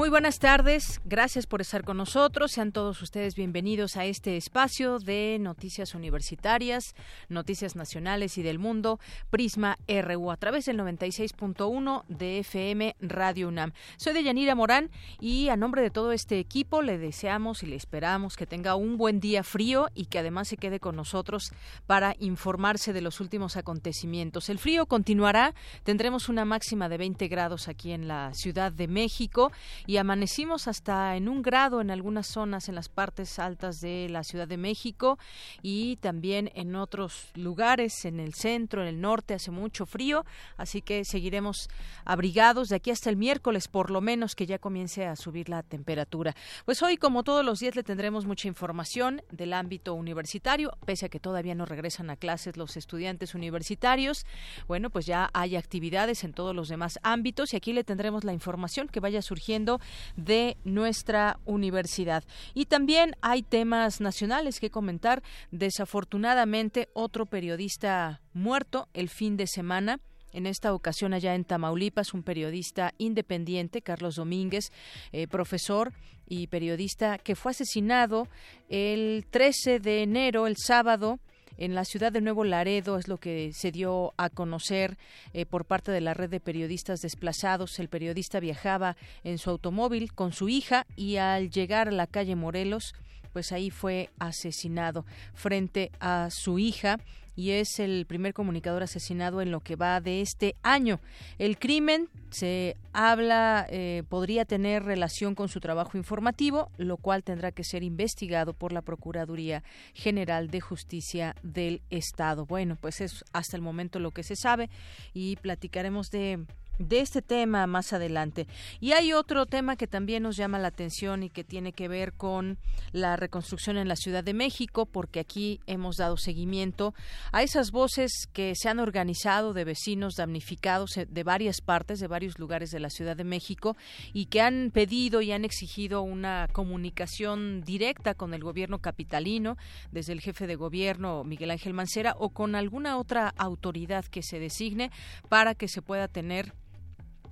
Muy buenas tardes, gracias por estar con nosotros. Sean todos ustedes bienvenidos a este espacio de noticias universitarias, noticias nacionales y del mundo, Prisma RU, a través del 96.1 de FM Radio UNAM. Soy de Yanira Morán y a nombre de todo este equipo le deseamos y le esperamos que tenga un buen día frío y que además se quede con nosotros para informarse de los últimos acontecimientos. El frío continuará, tendremos una máxima de 20 grados aquí en la Ciudad de México y amanecimos hasta en un grado en algunas zonas en las partes altas de la Ciudad de México y también en otros lugares, en el centro, en el norte, hace mucho frío, así que seguiremos abrigados de aquí hasta el miércoles, por lo menos que ya comience a subir la temperatura. Pues hoy, como todos los días, le tendremos mucha información del ámbito universitario, pese a que todavía no regresan a clases los estudiantes universitarios. Bueno, pues ya hay actividades en todos los demás ámbitos y aquí le tendremos la información que vaya surgiendo de nuestra universidad. Y también hay temas nacionales que comentar. Desafortunadamente, otro periodista muerto el fin de semana. En esta ocasión allá en Tamaulipas, un periodista independiente, Carlos Domínguez, eh, profesor y periodista que fue asesinado el 13 de enero, el sábado, en la ciudad de Nuevo Laredo es lo que se dio a conocer eh, por parte de la red de periodistas desplazados. El periodista viajaba en su automóvil con su hija y al llegar a la calle Morelos, pues ahí fue asesinado frente a su hija y es el primer comunicador asesinado en lo que va de este año. El crimen se habla eh, podría tener relación con su trabajo informativo, lo cual tendrá que ser investigado por la Procuraduría General de Justicia del Estado. Bueno, pues es hasta el momento lo que se sabe y platicaremos de de este tema más adelante. Y hay otro tema que también nos llama la atención y que tiene que ver con la reconstrucción en la Ciudad de México, porque aquí hemos dado seguimiento a esas voces que se han organizado de vecinos damnificados de varias partes, de varios lugares de la Ciudad de México, y que han pedido y han exigido una comunicación directa con el gobierno capitalino, desde el jefe de gobierno Miguel Ángel Mancera, o con alguna otra autoridad que se designe para que se pueda tener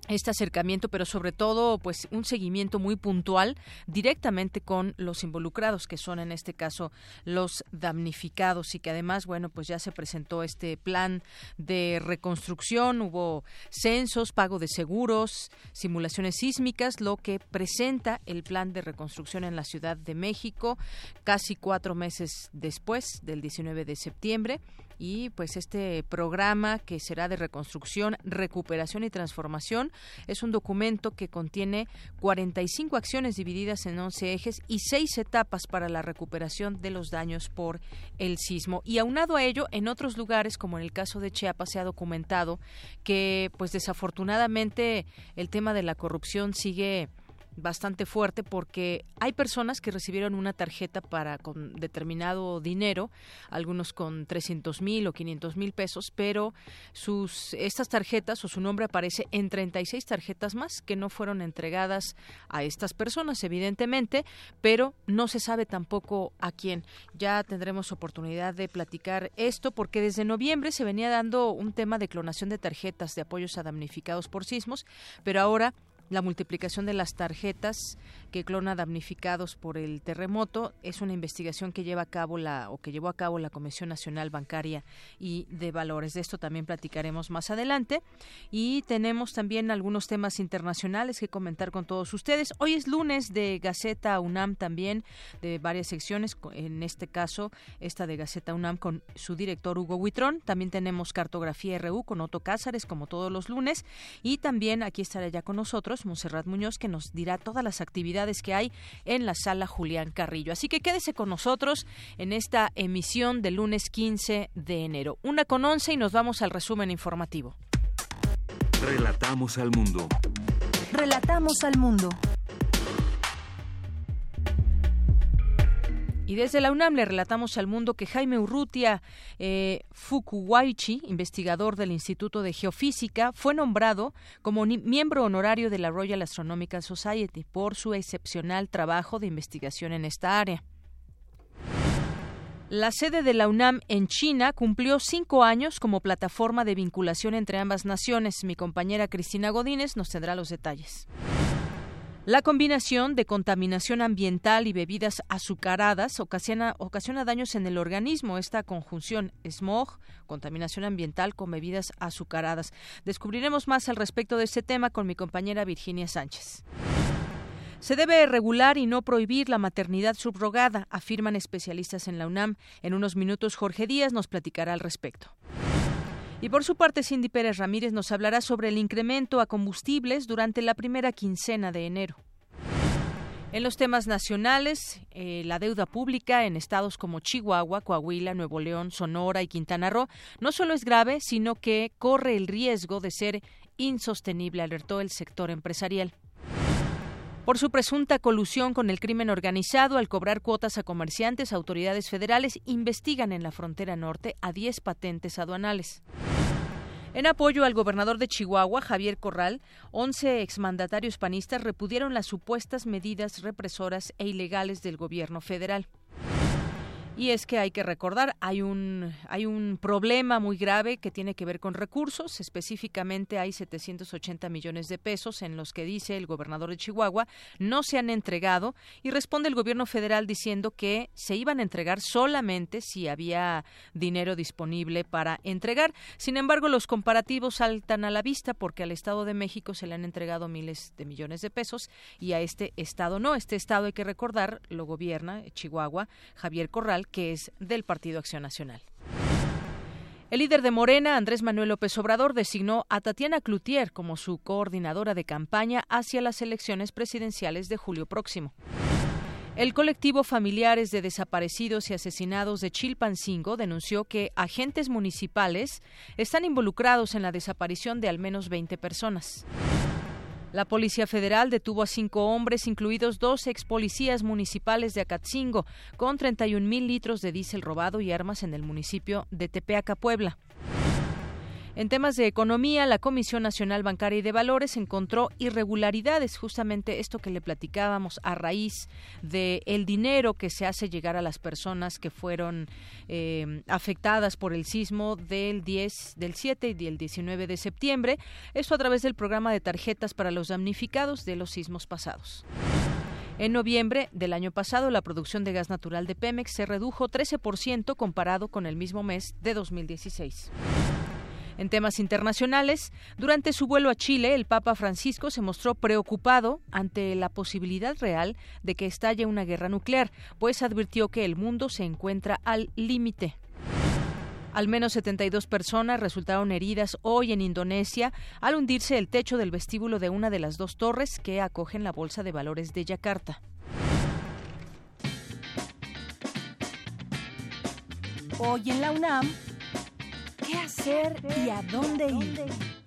este acercamiento, pero sobre todo, pues un seguimiento muy puntual directamente con los involucrados, que son en este caso los damnificados y que además, bueno, pues ya se presentó este plan de reconstrucción, hubo censos, pago de seguros, simulaciones sísmicas, lo que presenta el plan de reconstrucción en la Ciudad de México casi cuatro meses después del 19 de septiembre. Y pues este programa que será de reconstrucción, recuperación y transformación es un documento que contiene 45 acciones divididas en 11 ejes y seis etapas para la recuperación de los daños por el sismo. Y aunado a ello, en otros lugares, como en el caso de Chiapas, se ha documentado que pues desafortunadamente el tema de la corrupción sigue bastante fuerte porque hay personas que recibieron una tarjeta para con determinado dinero, algunos con 300 mil o 500 mil pesos, pero sus estas tarjetas o su nombre aparece en 36 tarjetas más que no fueron entregadas a estas personas, evidentemente, pero no se sabe tampoco a quién. Ya tendremos oportunidad de platicar esto porque desde noviembre se venía dando un tema de clonación de tarjetas de apoyos a damnificados por sismos, pero ahora la multiplicación de las tarjetas que clona damnificados por el terremoto es una investigación que lleva a cabo la o que llevó a cabo la Comisión Nacional Bancaria y de Valores. De esto también platicaremos más adelante y tenemos también algunos temas internacionales que comentar con todos ustedes. Hoy es lunes de Gaceta UNAM también de varias secciones, en este caso esta de Gaceta UNAM con su director Hugo Huitrón. También tenemos Cartografía RU con Otto Cázares como todos los lunes y también aquí estará ya con nosotros Monserrat Muñoz, que nos dirá todas las actividades actividades que hay en la sala Julián Carrillo. Así que quédese con nosotros en esta emisión del lunes 15 de enero. Una con once y nos vamos al resumen informativo. Relatamos al mundo. Relatamos al mundo. Y desde la UNAM le relatamos al mundo que Jaime Urrutia eh, Fukuwaichi, investigador del Instituto de Geofísica, fue nombrado como miembro honorario de la Royal Astronomical Society por su excepcional trabajo de investigación en esta área. La sede de la UNAM en China cumplió cinco años como plataforma de vinculación entre ambas naciones. Mi compañera Cristina Godínez nos tendrá los detalles. La combinación de contaminación ambiental y bebidas azucaradas ocasiona, daños en el organismo. Esta conjunción smog, contaminación ambiental con bebidas azucaradas. Descubriremos más al respecto de este tema con mi compañera Virginia Sánchez. Se debe regular y no prohibir la maternidad subrogada, afirman especialistas en la UNAM. En unos minutos Jorge Díaz nos platicará al respecto. Y por su parte, Cindy Pérez Ramírez nos hablará sobre el incremento a combustibles durante la primera quincena de enero. En los temas nacionales, eh, la deuda pública en estados como Chihuahua, Coahuila, Nuevo León, Sonora y Quintana Roo no solo es grave, sino que corre el riesgo de ser insostenible, alertó el sector empresarial por su presunta colusión con el crimen organizado al cobrar cuotas a comerciantes, autoridades federales investigan en la frontera norte a 10 patentes aduanales. En apoyo al gobernador de Chihuahua, Javier Corral, 11 exmandatarios panistas repudieron las supuestas medidas represoras e ilegales del gobierno federal. Y es que hay que recordar, hay un, hay un problema muy grave que tiene que ver con recursos. Específicamente hay 780 millones de pesos en los que dice el gobernador de Chihuahua no se han entregado y responde el gobierno federal diciendo que se iban a entregar solamente si había dinero disponible para entregar. Sin embargo, los comparativos saltan a la vista porque al Estado de México se le han entregado miles de millones de pesos y a este Estado no. Este Estado, hay que recordar, lo gobierna Chihuahua, Javier Corral, que es del Partido Acción Nacional. El líder de Morena, Andrés Manuel López Obrador, designó a Tatiana Cloutier como su coordinadora de campaña hacia las elecciones presidenciales de julio próximo. El colectivo Familiares de Desaparecidos y Asesinados de Chilpancingo denunció que agentes municipales están involucrados en la desaparición de al menos 20 personas. La Policía Federal detuvo a cinco hombres, incluidos dos ex policías municipales de Acatzingo, con 31 mil litros de diésel robado y armas en el municipio de Tepeaca, Puebla. En temas de economía, la Comisión Nacional Bancaria y de Valores encontró irregularidades, justamente esto que le platicábamos a raíz de dinero que se hace llegar a las personas que fueron eh, afectadas por el sismo del 10, del 7 y del 19 de septiembre. Esto a través del programa de tarjetas para los damnificados de los sismos pasados. En noviembre del año pasado, la producción de gas natural de Pemex se redujo 13% comparado con el mismo mes de 2016. En temas internacionales, durante su vuelo a Chile, el Papa Francisco se mostró preocupado ante la posibilidad real de que estalle una guerra nuclear, pues advirtió que el mundo se encuentra al límite. Al menos 72 personas resultaron heridas hoy en Indonesia al hundirse el techo del vestíbulo de una de las dos torres que acogen la Bolsa de Valores de Yakarta. Hoy en la UNAM, hacer y a dónde ir.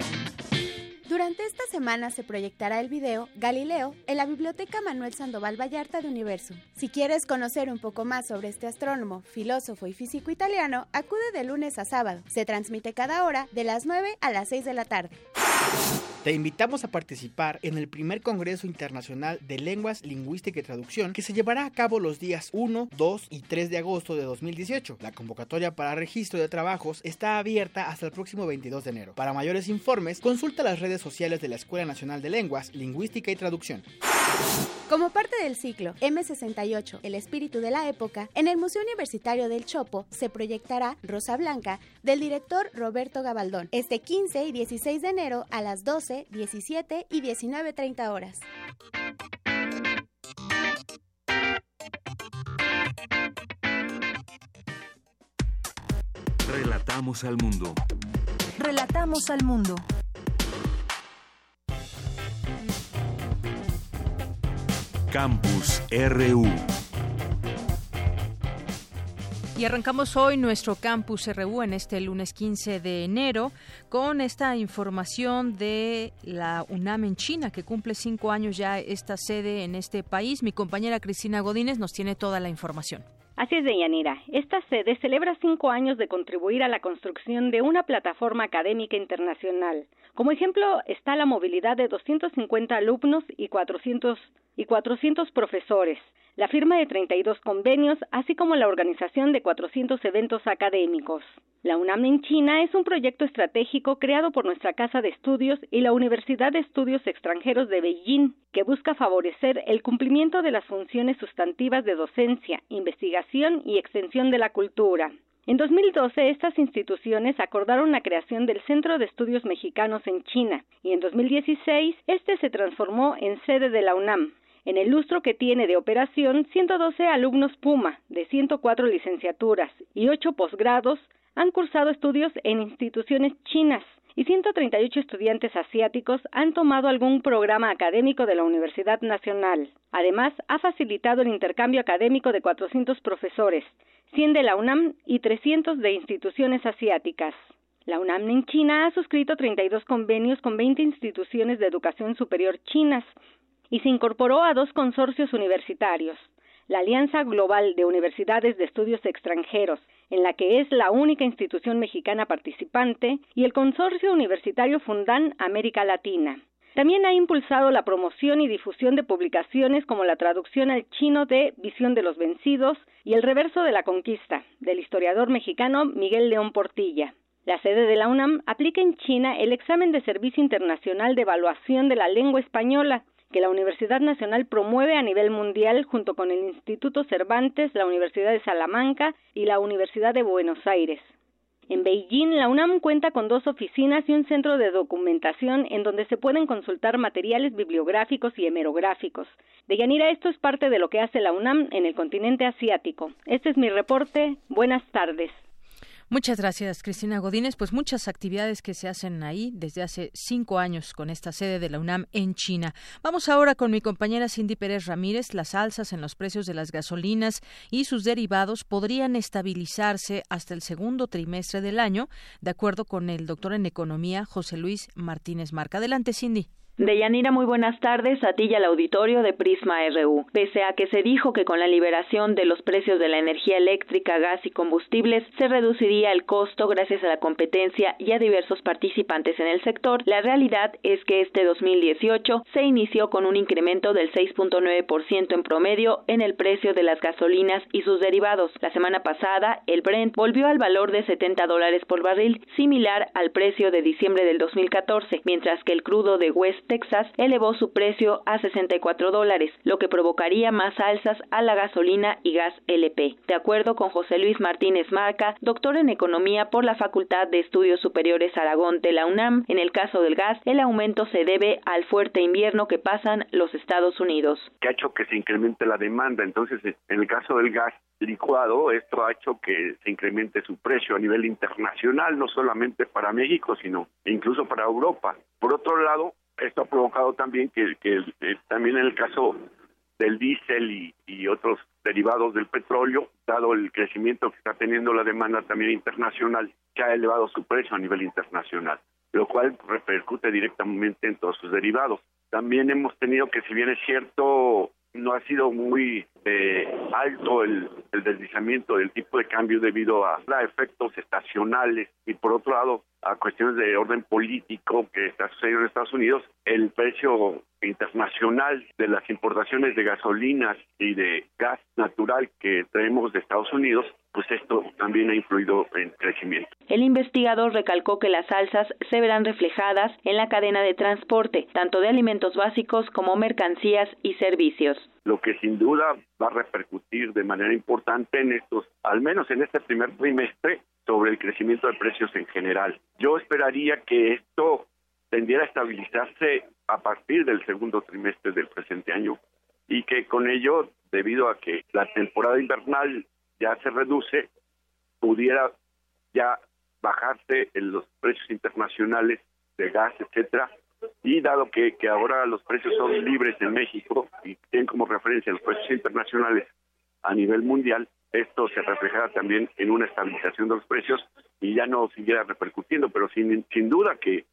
Durante esta semana se proyectará el video Galileo en la Biblioteca Manuel Sandoval Vallarta de Universum. Si quieres conocer un poco más sobre este astrónomo, filósofo y físico italiano, acude de lunes a sábado. Se transmite cada hora de las 9 a las 6 de la tarde. Te invitamos a participar en el primer Congreso Internacional de Lenguas, Lingüística y Traducción que se llevará a cabo los días 1, 2 y 3 de agosto de 2018. La convocatoria para registro de trabajos está abierta hasta el próximo 22 de enero. Para mayores informes, consulta las redes sociales de la Escuela Nacional de Lenguas, Lingüística y Traducción. Como parte del ciclo M68, El espíritu de la época, en el Museo Universitario del Chopo se proyectará Rosa Blanca del director Roberto Gabaldón este 15 y 16 de enero a las 12, 17 y 19.30 horas. Relatamos al mundo. Relatamos al mundo. Campus RU. Y arrancamos hoy nuestro campus RU en este lunes 15 de enero con esta información de la UNAM en China, que cumple cinco años ya esta sede en este país. Mi compañera Cristina Godínez nos tiene toda la información. Así es, Deyanira. Esta sede celebra cinco años de contribuir a la construcción de una plataforma académica internacional. Como ejemplo está la movilidad de 250 alumnos y 400, y 400 profesores la firma de 32 convenios, así como la organización de 400 eventos académicos. La UNAM en China es un proyecto estratégico creado por nuestra Casa de Estudios y la Universidad de Estudios Extranjeros de Beijing, que busca favorecer el cumplimiento de las funciones sustantivas de docencia, investigación y extensión de la cultura. En 2012, estas instituciones acordaron la creación del Centro de Estudios Mexicanos en China y en 2016 este se transformó en sede de la UNAM. En el lustro que tiene de operación, 112 alumnos Puma de 104 licenciaturas y 8 posgrados han cursado estudios en instituciones chinas y 138 estudiantes asiáticos han tomado algún programa académico de la Universidad Nacional. Además, ha facilitado el intercambio académico de 400 profesores, 100 de la UNAM y 300 de instituciones asiáticas. La UNAM en China ha suscrito 32 convenios con 20 instituciones de educación superior chinas y se incorporó a dos consorcios universitarios, la Alianza Global de Universidades de Estudios Extranjeros, en la que es la única institución mexicana participante, y el Consorcio Universitario Fundan América Latina. También ha impulsado la promoción y difusión de publicaciones como la traducción al chino de Visión de los Vencidos y El Reverso de la Conquista, del historiador mexicano Miguel León Portilla. La sede de la UNAM aplica en China el examen de Servicio Internacional de Evaluación de la Lengua Española, que la Universidad Nacional promueve a nivel mundial junto con el Instituto Cervantes, la Universidad de Salamanca y la Universidad de Buenos Aires. En Beijing, la UNAM cuenta con dos oficinas y un centro de documentación en donde se pueden consultar materiales bibliográficos y hemerográficos. De Yanira, esto es parte de lo que hace la UNAM en el continente asiático. Este es mi reporte. Buenas tardes. Muchas gracias, Cristina Godínez. Pues muchas actividades que se hacen ahí desde hace cinco años con esta sede de la UNAM en China. Vamos ahora con mi compañera Cindy Pérez Ramírez. Las alzas en los precios de las gasolinas y sus derivados podrían estabilizarse hasta el segundo trimestre del año, de acuerdo con el doctor en economía José Luis Martínez Marca. Adelante, Cindy. Deyanira, muy buenas tardes a ti y al auditorio de Prisma RU. Pese a que se dijo que con la liberación de los precios de la energía eléctrica, gas y combustibles se reduciría el costo gracias a la competencia y a diversos participantes en el sector, la realidad es que este 2018 se inició con un incremento del 6.9% en promedio en el precio de las gasolinas y sus derivados. La semana pasada, el Brent volvió al valor de 70 dólares por barril, similar al precio de diciembre del 2014, mientras que el crudo de West Texas elevó su precio a 64 dólares, lo que provocaría más alzas a la gasolina y gas LP. De acuerdo con José Luis Martínez Marca, doctor en economía por la Facultad de Estudios Superiores Aragón de la UNAM, en el caso del gas, el aumento se debe al fuerte invierno que pasan los Estados Unidos. Que ha hecho que se incremente la demanda. Entonces, en el caso del gas licuado, esto ha hecho que se incremente su precio a nivel internacional, no solamente para México, sino incluso para Europa. Por otro lado, esto ha provocado también que, eh, también en el caso del diésel y, otros derivados del petróleo, dado el crecimiento que está teniendo la demanda también internacional, se ha elevado su precio a nivel internacional, lo cual repercute directamente en todos sus derivados. También hemos tenido que, si bien es cierto, no ha sido muy eh, alto el, deslizamiento del tipo de cambio debido a, efectos estacionales y por otro lado a cuestiones de orden político que está sucediendo en Estados Unidos, el precio internacional de las importaciones de gasolinas y de gas natural que traemos de Estados Unidos pues esto también ha influido en crecimiento. El investigador recalcó que las alzas se verán reflejadas en la cadena de transporte, tanto de alimentos básicos como mercancías y servicios. Lo que sin duda va a repercutir de manera importante en estos, al menos en este primer trimestre, sobre el crecimiento de precios en general. Yo esperaría que esto tendiera a estabilizarse a partir del segundo trimestre del presente año y que con ello, debido a que la temporada invernal ya se reduce, pudiera ya bajarse en los precios internacionales de gas, etcétera, y dado que, que ahora los precios son libres en México y tienen como referencia los precios internacionales a nivel mundial, esto se reflejará también en una estabilización de los precios y ya no siguiera repercutiendo, pero sin, sin duda que,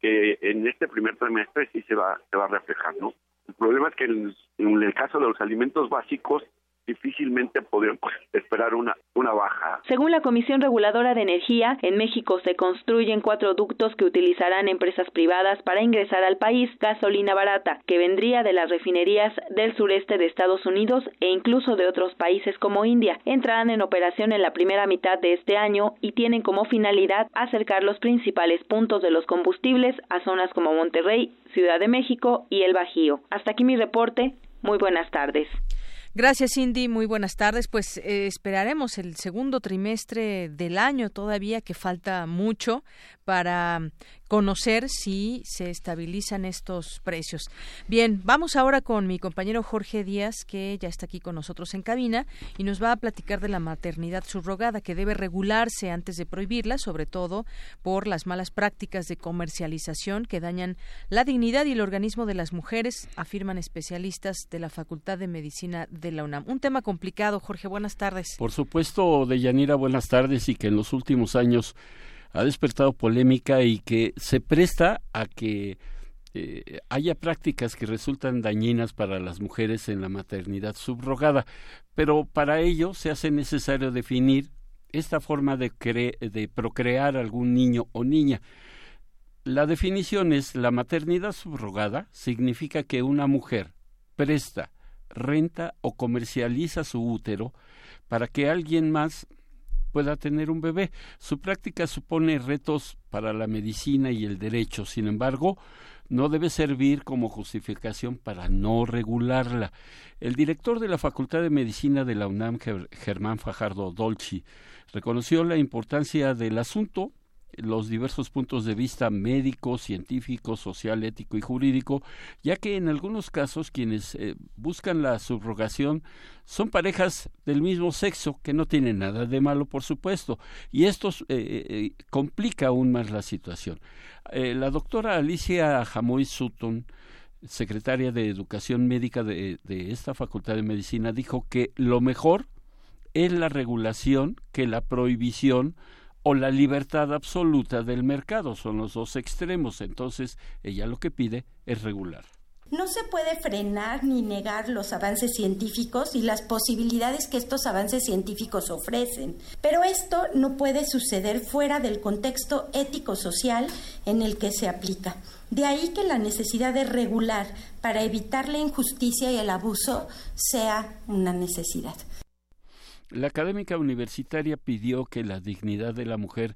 que en este primer trimestre sí se va, se va a reflejar, ¿no? El problema es que en el caso de los alimentos básicos, difícilmente podríamos esperar una, una baja. Según la Comisión Reguladora de Energía, en México se construyen cuatro ductos que utilizarán empresas privadas para ingresar al país gasolina barata, que vendría de las refinerías del sureste de Estados Unidos e incluso de otros países como India. Entrarán en operación en la primera mitad de este año y tienen como finalidad acercar los principales puntos de los combustibles a zonas como Monterrey, Ciudad de México y el Bajío. Hasta aquí mi reporte. Muy buenas tardes. Gracias, Cindy. Muy buenas tardes. Pues eh, esperaremos el segundo trimestre del año todavía, que falta mucho para conocer si se estabilizan estos precios. Bien, vamos ahora con mi compañero Jorge Díaz, que ya está aquí con nosotros en cabina y nos va a platicar de la maternidad subrogada, que debe regularse antes de prohibirla, sobre todo por las malas prácticas de comercialización que dañan la dignidad y el organismo de las mujeres, afirman especialistas de la Facultad de Medicina de la UNAM. Un tema complicado, Jorge. Buenas tardes. Por supuesto, Deyanira, buenas tardes y que en los últimos años ha despertado polémica y que se presta a que eh, haya prácticas que resultan dañinas para las mujeres en la maternidad subrogada, pero para ello se hace necesario definir esta forma de, de procrear algún niño o niña. La definición es la maternidad subrogada significa que una mujer presta, renta o comercializa su útero para que alguien más pueda tener un bebé. Su práctica supone retos para la medicina y el derecho, sin embargo, no debe servir como justificación para no regularla. El director de la Facultad de Medicina de la UNAM, Germán Fajardo Dolci, reconoció la importancia del asunto los diversos puntos de vista médico, científico, social, ético y jurídico, ya que en algunos casos quienes eh, buscan la subrogación son parejas del mismo sexo, que no tienen nada de malo, por supuesto, y esto eh, eh, complica aún más la situación. la doctora Alicia Jamoy Sutton, secretaria de Educación Médica de esta Facultad de Medicina, dijo que lo mejor es la regulación que la prohibición o la libertad absoluta del mercado. Son los dos extremos. Entonces, ella lo que pide es regular. No se puede frenar ni negar los avances científicos y las posibilidades que estos avances científicos ofrecen, pero esto no puede suceder fuera del contexto ético-social en el que se aplica. De ahí que la necesidad de regular para evitar la injusticia y el abuso sea una necesidad. La académica universitaria pidió que la dignidad de la mujer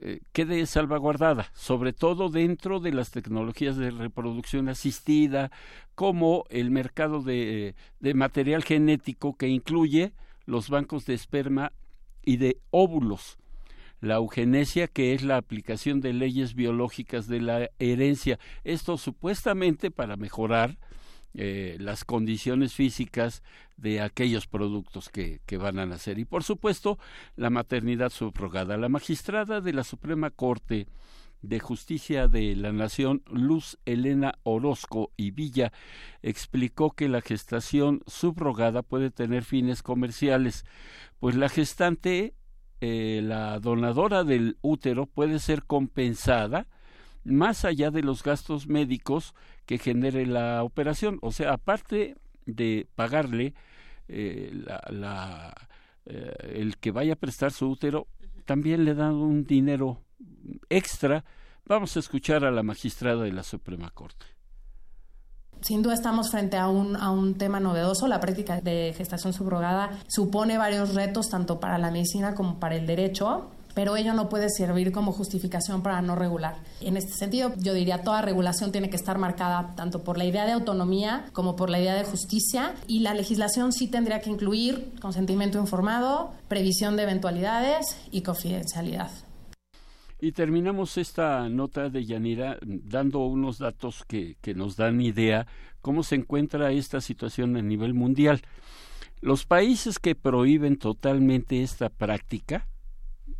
eh, quede salvaguardada, sobre todo dentro de las tecnologías de reproducción asistida, como el mercado de, de material genético que incluye los bancos de esperma y de óvulos la eugenesia, que es la aplicación de leyes biológicas de la herencia. Esto supuestamente para mejorar eh, las condiciones físicas de aquellos productos que, que, van a nacer. Y por supuesto, la maternidad subrogada. La magistrada de la Suprema Corte de Justicia de la Nación, Luz Elena Orozco y Villa, explicó que la gestación subrogada puede tener fines comerciales, pues la gestante, eh, la donadora del útero, puede ser compensada más allá de los gastos médicos que genere la operación. O sea, aparte de pagarle eh, la, eh, el que vaya a prestar su útero, también le dan un dinero extra. Vamos a escuchar a la magistrada de la Suprema Corte. Sin duda estamos frente a un, a un tema novedoso. La práctica de gestación subrogada supone varios retos tanto para la medicina como para el derecho pero ello no puede servir como justificación para no regular. En este sentido, yo diría toda regulación tiene que estar marcada tanto por la idea de autonomía como por la idea de justicia y la legislación sí tendría que incluir consentimiento informado, previsión de eventualidades y confidencialidad. Y terminamos esta nota de Yanira dando unos datos que, que nos dan idea cómo se encuentra esta situación a nivel mundial. Los países que prohíben totalmente esta práctica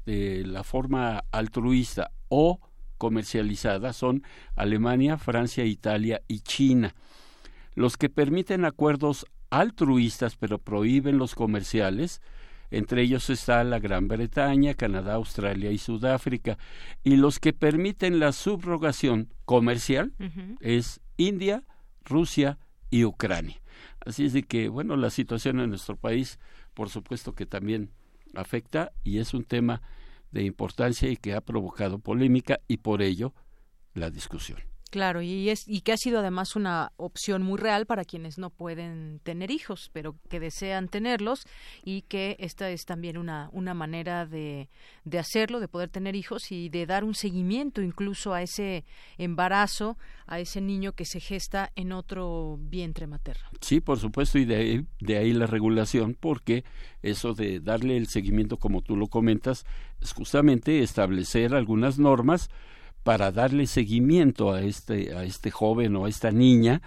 de la forma altruista o comercializada son Alemania, Francia, Italia y China. Los que permiten acuerdos altruistas pero prohíben los comerciales, entre ellos está la Gran Bretaña, Canadá, Australia y Sudáfrica, y los que permiten la subrogación comercial es India, Rusia y Ucrania. Así es de que, bueno, la situación en nuestro país, por supuesto que también afecta y es un tema de importancia y que ha provocado polémica y por ello la discusión. Claro, y, es, y que ha sido además una opción muy real para quienes no pueden tener hijos, pero que desean tenerlos y que esta es también una, una manera de, de hacerlo, de poder tener hijos y de dar un seguimiento incluso a ese embarazo, a ese niño que se gesta en otro vientre materno. Sí, por supuesto, y de ahí, de ahí la regulación, porque eso de darle el seguimiento, como tú lo comentas, es justamente establecer algunas normas para darle seguimiento a este, a este joven o a esta niña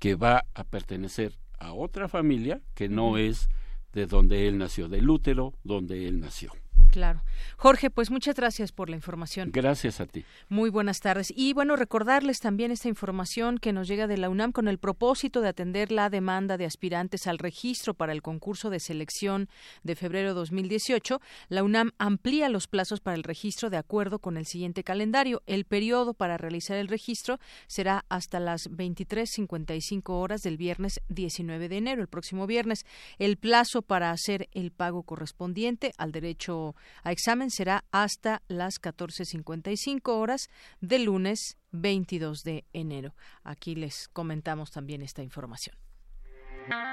que va a pertenecer a otra familia que no es de donde él nació, del útero donde él nació. Claro. Jorge, pues muchas gracias por la información. Gracias a ti. Muy buenas tardes. Y bueno, recordarles también esta información que nos llega de la UNAM con el propósito de atender la demanda de aspirantes al registro para el concurso de selección de febrero 2018. La UNAM amplía los plazos para el registro de acuerdo con el siguiente calendario. El periodo para realizar el registro será hasta las 23.55 horas del viernes 19 de enero, el próximo viernes. El plazo para hacer el pago correspondiente al derecho a examen será hasta las 14.55 horas del lunes 22 de enero. Aquí les comentamos también esta información.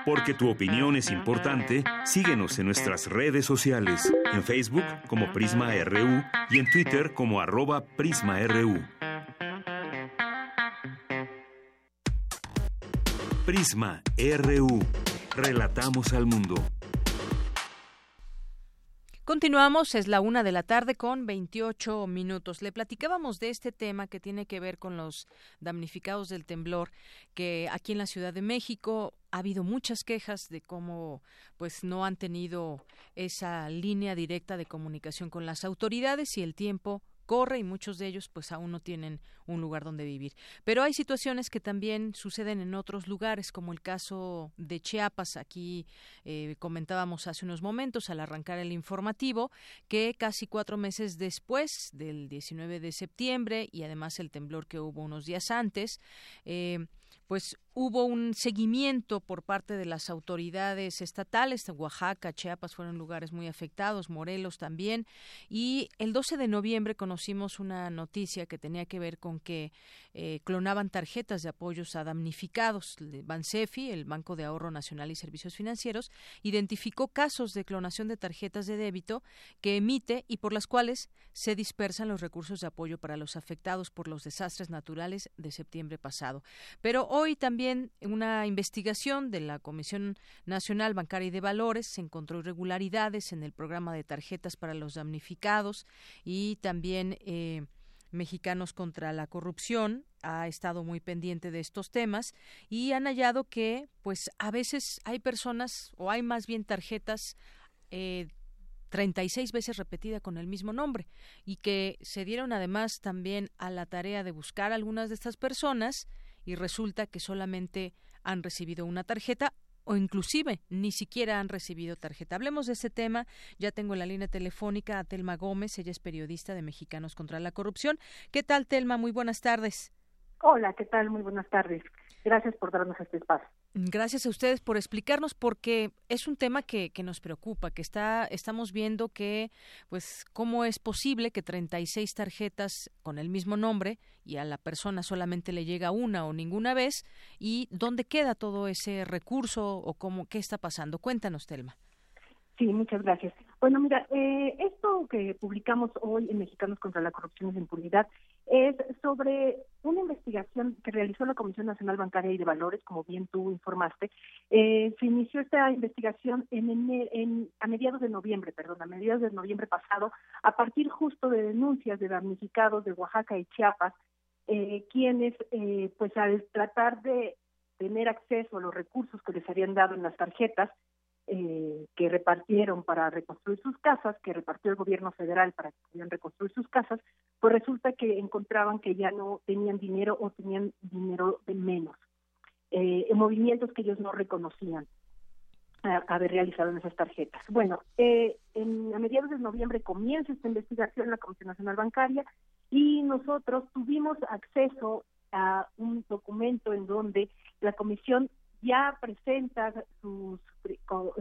Porque tu opinión es importante, síguenos en nuestras redes sociales, en Facebook como Prisma RU y en Twitter como arroba PrismaRU. Prisma RU. Relatamos al mundo. Continuamos, es la una de la tarde con 28 minutos. Le platicábamos de este tema que tiene que ver con los damnificados del temblor, que aquí en la Ciudad de México ha habido muchas quejas de cómo pues no han tenido esa línea directa de comunicación con las autoridades y el tiempo corre y muchos de ellos pues aún no tienen un lugar donde vivir. Pero hay situaciones que también suceden en otros lugares, como el caso de Chiapas. Aquí eh, comentábamos hace unos momentos al arrancar el informativo que casi cuatro meses después del 19 de septiembre y además el temblor que hubo unos días antes, eh, pues hubo un seguimiento por parte de las autoridades estatales, Oaxaca, Chiapas fueron lugares muy afectados, Morelos también, y el 12 de noviembre conocimos una noticia que tenía que ver con que eh, clonaban tarjetas de apoyos a damnificados. Bansefi, el Banco de Ahorro Nacional y Servicios Financieros, identificó casos de clonación de tarjetas de débito que emite y por las cuales se dispersan los recursos de apoyo para los afectados por los desastres naturales de septiembre pasado. Pero hoy también una investigación de la Comisión Nacional Bancaria y de Valores se encontró irregularidades en el programa de tarjetas para los damnificados y también eh, Mexicanos contra la Corrupción ha estado muy pendiente de estos temas y han hallado que, pues, a veces hay personas o hay más bien tarjetas eh, 36 veces repetida con el mismo nombre y que se dieron además también a la tarea de buscar algunas de estas personas y resulta que solamente han recibido una tarjeta o inclusive ni siquiera han recibido tarjeta. Hablemos de ese tema. Ya tengo en la línea telefónica a Telma Gómez, ella es periodista de Mexicanos contra la Corrupción. ¿Qué tal, Telma? Muy buenas tardes. Hola, ¿qué tal? Muy buenas tardes. Gracias por darnos este espacio. Gracias a ustedes por explicarnos porque es un tema que, que, nos preocupa, que está estamos viendo que pues cómo es posible que 36 tarjetas con el mismo nombre y a la persona solamente le llega una o ninguna vez y dónde queda todo ese recurso o cómo qué está pasando. Cuéntanos, Telma. Sí, muchas gracias. Bueno, mira, eh, esto que publicamos hoy en Mexicanos contra la Corrupción y la Impunidad es sobre una investigación que realizó la Comisión Nacional Bancaria y de Valores, como bien tú informaste. Eh, se inició esta investigación en, en, a mediados de noviembre, perdón, a mediados de noviembre pasado, a partir justo de denuncias de damnificados de Oaxaca y Chiapas, eh, quienes, eh, pues al tratar de tener acceso a los recursos que les habían dado en las tarjetas, eh, que repartieron para reconstruir sus casas, que repartió el gobierno federal para que pudieran reconstruir sus casas, pues resulta que encontraban que ya no tenían dinero o tenían dinero de menos, eh, en movimientos que ellos no reconocían haber realizado en esas tarjetas. Bueno, eh, en, a mediados de noviembre comienza esta investigación la Comisión Nacional Bancaria y nosotros tuvimos acceso a un documento en donde la Comisión ya presenta sus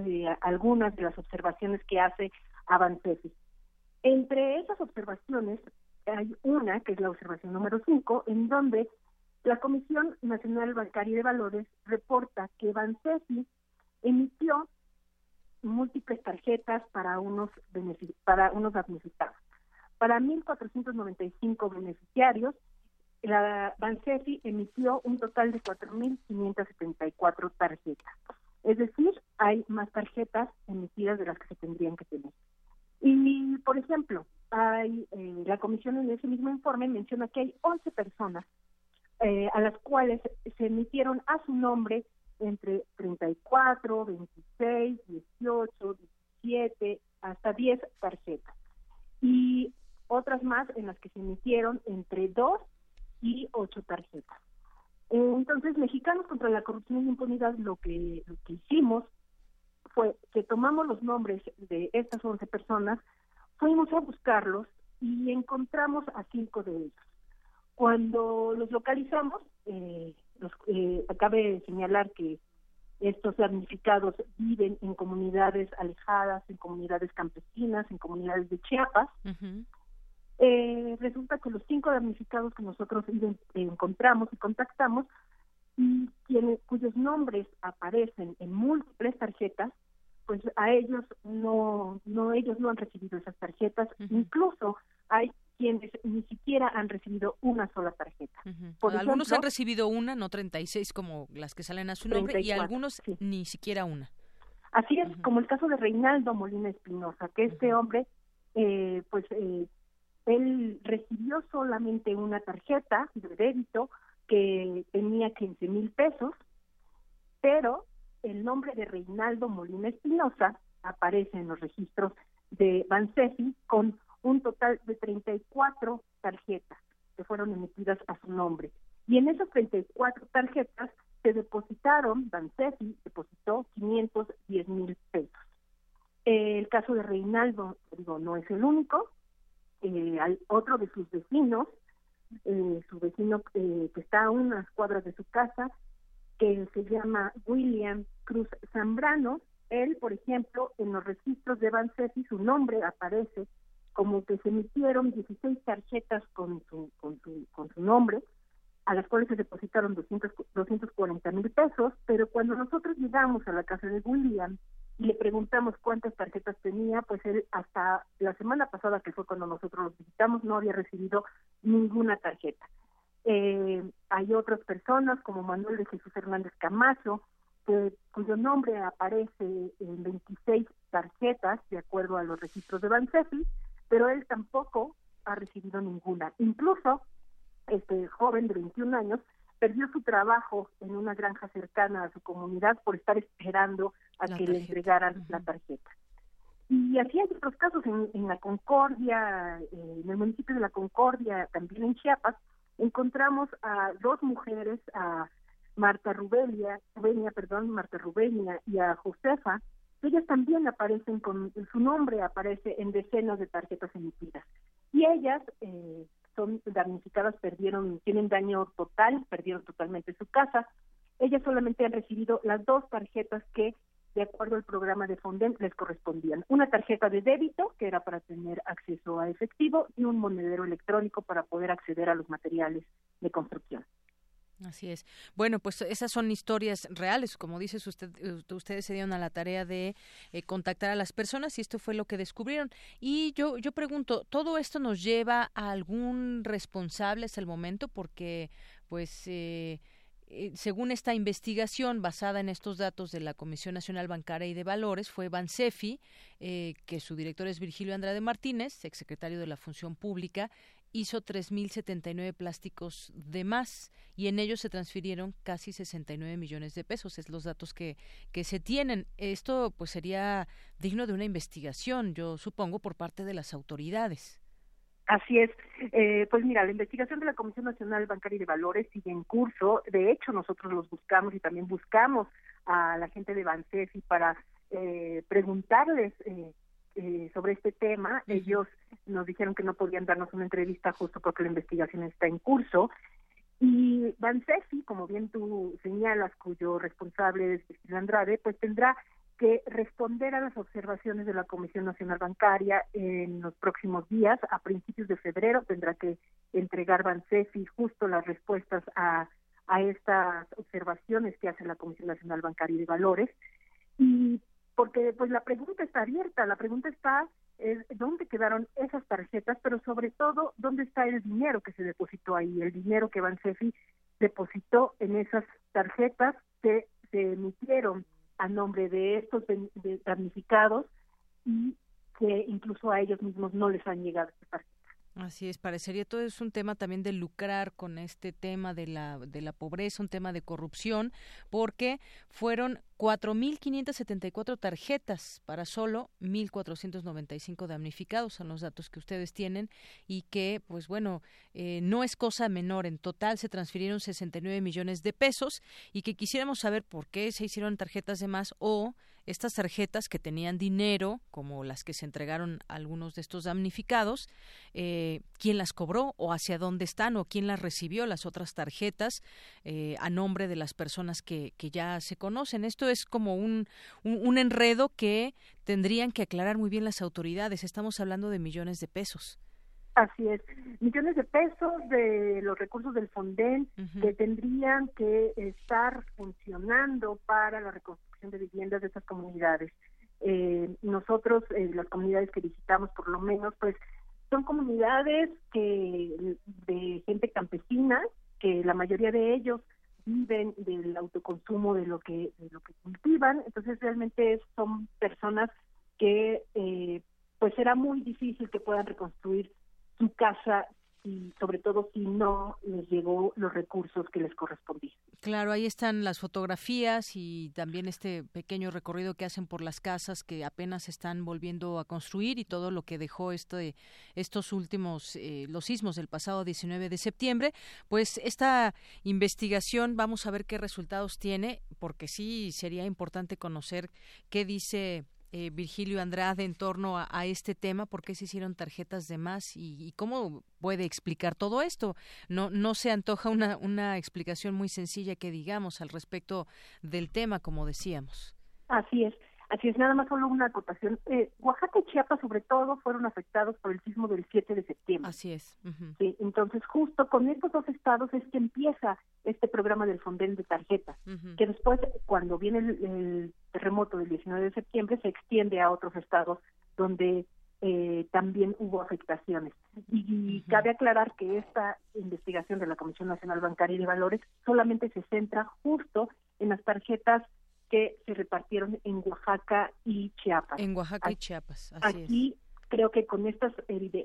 eh, algunas de las observaciones que hace Avancefi. Entre esas observaciones hay una, que es la observación número 5, en donde la Comisión Nacional Bancaria de Valores reporta que Avancefi emitió múltiples tarjetas para unos para. Para 1.495 beneficiarios, la Bansefi emitió un total de 4.574 tarjetas. Es decir, hay más tarjetas emitidas de las que se tendrían que tener. Y, por ejemplo, hay eh, la comisión en ese mismo informe menciona que hay 11 personas eh, a las cuales se emitieron a su nombre entre 34, 26, 18, 17, hasta 10 tarjetas. Y otras más en las que se emitieron entre 2 y 8 tarjetas. Entonces, Mexicanos contra la Corrupción y Impunidad, lo que, lo que hicimos fue que tomamos los nombres de estas 11 personas, fuimos a buscarlos y encontramos a cinco de ellos. Cuando los localizamos, eh, los, eh, cabe señalar que estos damnificados viven en comunidades alejadas, en comunidades campesinas, en comunidades de Chiapas. Eh, resulta que los cinco damnificados que nosotros encontramos y contactamos y quienes, cuyos nombres aparecen en múltiples tarjetas, pues a ellos no, no ellos no han recibido esas tarjetas. Incluso hay quienes ni siquiera han recibido una sola tarjeta. algunos han recibido una, no 36 como las que salen a su nombre, y algunos ni siquiera una. Así es, como el caso de Reinaldo Molina Espinosa, que este hombre, eh, pues eh, él recibió solamente una tarjeta de débito que tenía 15 mil pesos, pero el nombre de Reinaldo Molina Espinosa aparece en los registros de Bansefi con un total de 34 tarjetas que fueron emitidas a su nombre. Y en esas 34 tarjetas se depositaron, Bansefi depositó 510 mil pesos. el caso de Reinaldo, digo, no es el único. Eh, hay otro de sus vecinos, eh, su vecino eh, que está a unas cuadras de su casa, que se llama William Cruz Zambrano. Él, por ejemplo, en los registros de Bansefi, su nombre aparece como que se emitieron 16 tarjetas con su, con su, con su nombre, a las cuales se depositaron 200, 240 mil pesos, pero cuando nosotros llegamos a la casa de William le preguntamos cuántas tarjetas tenía, pues él hasta la semana pasada, que fue cuando nosotros los visitamos, no había recibido ninguna tarjeta. Eh, hay otras personas como Manuel de Jesús Hernández Camacho, que, cuyo nombre aparece en 26 tarjetas, de acuerdo a los registros de Bansefi, pero él tampoco ha recibido ninguna. Incluso este joven de 21 años perdió su trabajo en una granja cercana a su comunidad por estar esperando a que le entregaran la tarjeta. Y así hay otros casos en, la Concordia, eh, en el municipio de la Concordia, también en Chiapas, encontramos a dos mujeres, a Marta Rubelia, Rubenia, perdón, Marta Rubenia y a Josefa, ellas también aparecen con su nombre aparece en decenas de tarjetas emitidas. Y ellas eh, son damnificadas perdieron tienen daño total perdieron totalmente su casa. Ellas solamente han recibido las dos tarjetas que de acuerdo al programa de Fonden les correspondían. Una tarjeta de débito que era para tener acceso a efectivo y un monedero electrónico para poder acceder a los materiales de construcción Así es. Bueno, pues esas son historias reales. Como dices, usted, eh, ustedes se dieron a la tarea de eh, contactar a las personas y esto fue lo que descubrieron. Y yo, yo pregunto, ¿todo esto nos lleva a algún responsable hasta el momento? Porque, pues, eh, según esta investigación basada en estos datos de la Comisión Nacional Bancaria y de Valores, fue Bansefi, que su director es Virgilio Andrade Martínez, exsecretario de la Función Pública, hizo 3.079 plásticos de más y en ellos se transfirieron casi 69 millones de pesos. Es los datos que, que se tienen. Esto pues sería digno de una investigación, yo supongo, por parte de las autoridades. Así es. Eh, pues mira, la investigación de la Comisión Nacional Bancaria y de Valores sigue en curso. De hecho, nosotros los buscamos y también buscamos a la gente de Bansefi para eh, preguntarles eh, eh, sobre este tema. Ellos nos dijeron que no podían darnos una entrevista justo porque la investigación está en curso. Y Bansefi, como bien tú señalas, cuyo responsable es Cristina Andrade, pues tendrá que responder a las observaciones de la Comisión Nacional Bancaria en los próximos días. A principios de febrero tendrá que entregar Bansefi justo las respuestas a, a estas observaciones que hace la Comisión Nacional Bancaria de Valores. Y porque pues la pregunta está abierta, la pregunta está es dónde quedaron esas tarjetas, pero sobre todo dónde está el dinero que se depositó ahí, el dinero que Bansefi depositó en esas tarjetas que se emitieron a nombre de estos damnificados y que incluso a ellos mismos no les han llegado esas Así es, parecería todo es un tema también de lucrar con este tema de la, de la pobreza, un tema de corrupción, porque fueron 4.574 tarjetas para solo 1.495 damnificados, son los datos que ustedes tienen, y que, pues bueno, eh, no es cosa menor. En total se transfirieron 69 millones de pesos y que quisiéramos saber por qué se hicieron tarjetas de más o estas tarjetas que tenían dinero, como las que se entregaron a algunos de estos damnificados, eh, quién las cobró o hacia dónde están o quién las recibió las otras tarjetas eh, a nombre de las personas que, que, ya se conocen. Esto es como un, un, enredo que tendrían que aclarar muy bien las autoridades. Estamos hablando de millones de pesos. Así es, millones de pesos de los recursos del Fonden que tendrían que estar funcionando para la reconstrucción de viviendas de esas comunidades. Eh, nosotros, eh, las comunidades que visitamos por lo menos, pues son comunidades que de gente campesina, que la mayoría de ellos viven del autoconsumo de lo que de lo que cultivan, entonces realmente son personas que eh, pues será muy difícil que puedan reconstruir su casa y sobre todo si no les llegó los recursos que les correspondían. Claro, ahí están las fotografías y también este pequeño recorrido que hacen por las casas que apenas están volviendo a construir y todo lo que dejó este, estos últimos, eh, los sismos del pasado 19 de septiembre. Pues esta investigación, vamos a ver qué resultados tiene, porque sí sería importante conocer qué dice eh, Virgilio Andrade en torno a, este tema, por qué se hicieron tarjetas de más y, cómo puede explicar todo esto. No, no se antoja una, una explicación muy sencilla que digamos al respecto del tema, como decíamos. Así es. Así es, nada más solo una acotación. Eh, Oaxaca y Chiapas, sobre todo, fueron afectados por el sismo del 7 de septiembre. Así es. Sí, entonces, justo con estos dos estados es que empieza este programa del Fonden de tarjetas, que después, cuando viene el, terremoto del 19 de septiembre, se extiende a otros estados donde eh, también hubo afectaciones. Y, cabe aclarar que esta investigación de la Comisión Nacional Bancaria y de Valores solamente se centra justo en las tarjetas que se repartieron en Oaxaca y Chiapas. En Oaxaca y Chiapas, así Aquí creo que con estas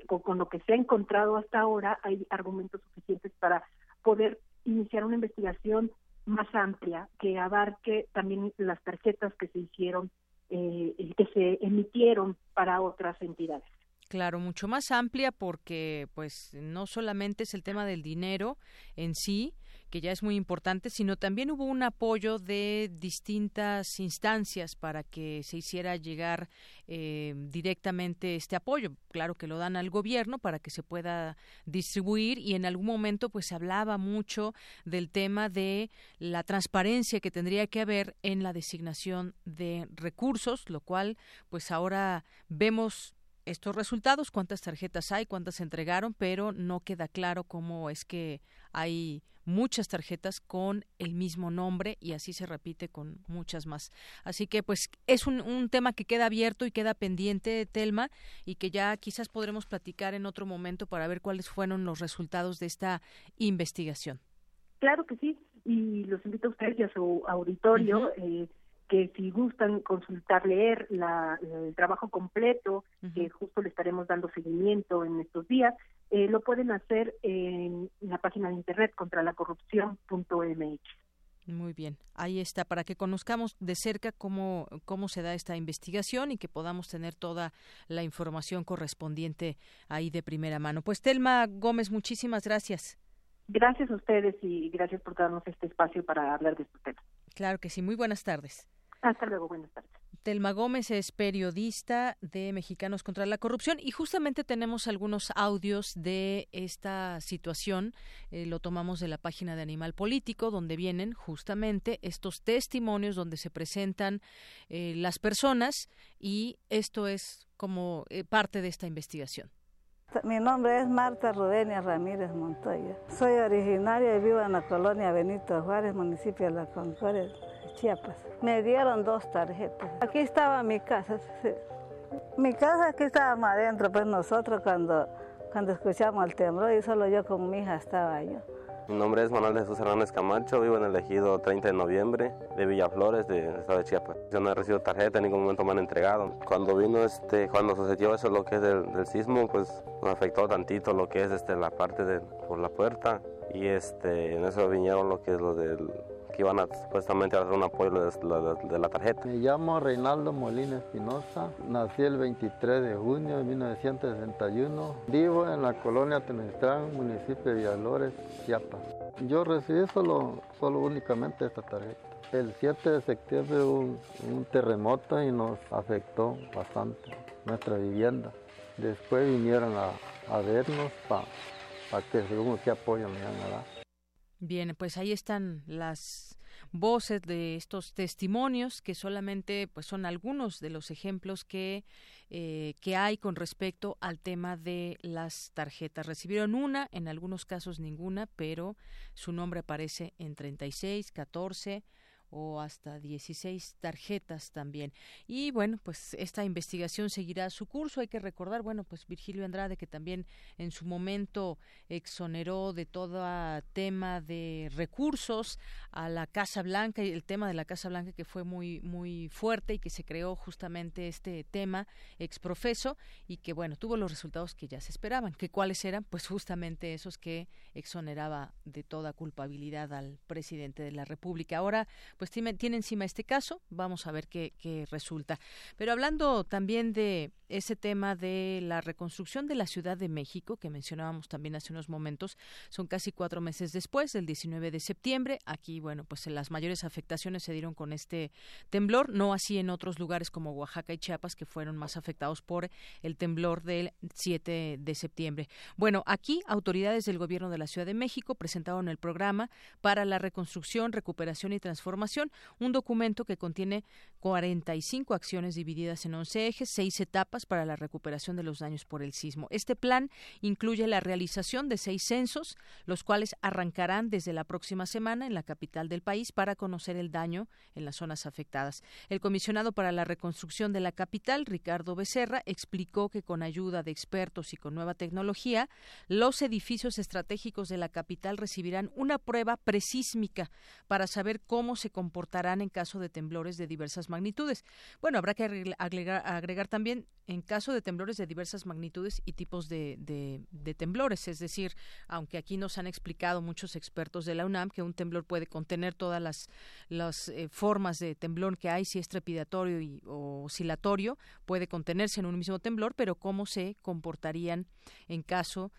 con lo que se ha encontrado hasta ahora hay argumentos suficientes para poder iniciar una investigación más amplia que abarque también las tarjetas que se hicieron eh, que se emitieron para otras entidades. Claro, mucho más amplia porque pues no solamente es el tema del dinero en sí, que ya es muy importante, sino también hubo un apoyo de distintas instancias para que se hiciera llegar eh, directamente este apoyo. Claro que lo dan al gobierno para que se pueda distribuir y en algún momento pues se hablaba mucho del tema de la transparencia que tendría que haber en la designación de recursos, lo cual pues ahora vemos estos resultados, cuántas tarjetas hay, cuántas se entregaron, pero no queda claro cómo es que hay muchas tarjetas con el mismo nombre y así se repite con muchas más. Así que pues es un, un tema que queda abierto y queda pendiente, Telma, y que ya quizás podremos platicar en otro momento para ver cuáles fueron los resultados de esta investigación. Claro que sí, y los invito a ustedes y a su auditorio. eh, que si gustan consultar, leer la, el trabajo completo, que justo le estaremos dando seguimiento en estos días, eh, lo pueden hacer en la página de internet contra la corrupción.mx. Muy bien, ahí está, para que conozcamos de cerca cómo, cómo se da esta investigación y que podamos tener toda la información correspondiente ahí de primera mano. Pues Telma Gómez, muchísimas gracias. Gracias a ustedes y gracias por darnos este espacio para hablar de este tema. Claro que sí, muy buenas tardes. Hasta luego, buenas tardes. Telma Gómez es periodista de Mexicanos contra la Corrupción y justamente tenemos algunos audios de esta situación. Eh, lo tomamos de la página de Animal Político, donde vienen justamente estos testimonios donde se presentan eh, las personas y esto es como eh, parte de esta investigación. Mi nombre es Marta Rudenia Ramírez Montoya. Soy originaria y vivo en la colonia Benito Juárez, municipio de La Concordia, Chiapas. Me dieron dos tarjetas. Aquí estaba mi casa. Mi casa aquí estábamos adentro, pues nosotros cuando, cuando escuchamos el temblor y solo yo con mi hija estaba yo. Mi nombre es Manuel Jesús Hernández Camacho, vivo en el ejido 30 de noviembre de Villaflores, del estado de Chiapas. Yo no he recibido tarjeta, en ningún momento me han entregado. Cuando vino, este, cuando sucedió eso, lo que es del, del sismo, pues nos afectó tantito lo que es este, la parte de por la puerta y este, en eso vinieron lo que es lo del que iban a supuestamente hacer un apoyo de la, tarjeta. Me llamo Reinaldo Molina Espinosa, nací el 23 de junio de 1961, vivo en la colonia Tenestrán, municipio de Villalores, Chiapas. Yo recibí solo, solo únicamente esta tarjeta. El 7 de septiembre hubo un, terremoto y nos afectó bastante nuestra vivienda. Después vinieron a, a vernos para pa que según qué apoyo me iban a dar. Bien, pues ahí están las voces de estos testimonios que solamente pues son algunos de los ejemplos que eh, que hay con respecto al tema de las tarjetas. Recibieron una, en algunos casos ninguna, pero su nombre aparece en 36, 14 o hasta 16 tarjetas también. Y bueno, pues esta investigación seguirá su curso. Hay que recordar, bueno, pues Virgilio Andrade que también en su momento exoneró de todo tema de recursos a la Casa Blanca y el tema de la Casa Blanca que fue muy muy fuerte y que se creó justamente este tema exprofeso y que bueno, tuvo los resultados que ya se esperaban, que cuáles eran pues justamente esos que exoneraba de toda culpabilidad al presidente de la República. Ahora pues tiene, encima este caso, vamos a ver qué, qué resulta. Pero hablando también de ese tema de la reconstrucción de la Ciudad de México, que mencionábamos también hace unos momentos, son casi cuatro meses después, del 19 de septiembre. Aquí, bueno, pues las mayores afectaciones se dieron con este temblor, no así en otros lugares como Oaxaca y Chiapas, que fueron más afectados por el temblor del 7 de septiembre. Bueno, aquí autoridades del gobierno de la Ciudad de México presentaron el programa para la reconstrucción, recuperación y transformación, un documento que contiene 45 acciones divididas en 11 ejes, seis etapas para la recuperación de los daños por el sismo. Este plan incluye la realización de seis censos, los cuales arrancarán desde la próxima semana en la capital del país para conocer el daño en las zonas afectadas. El comisionado para la reconstrucción de la capital, Ricardo Becerra, explicó que con ayuda de expertos y con nueva tecnología, los edificios estratégicos de la capital recibirán una prueba presísmica para saber cómo se comportarán en caso de temblores de diversas magnitudes. Bueno, habrá que agregar, también en caso de temblores de diversas magnitudes y tipos de, temblores. Es decir, aunque aquí nos han explicado muchos expertos de la UNAM que un temblor puede contener todas las, las eh, formas de temblor que hay, si es trepidatorio y, o oscilatorio, puede contenerse en un mismo temblor, pero cómo se comportarían en caso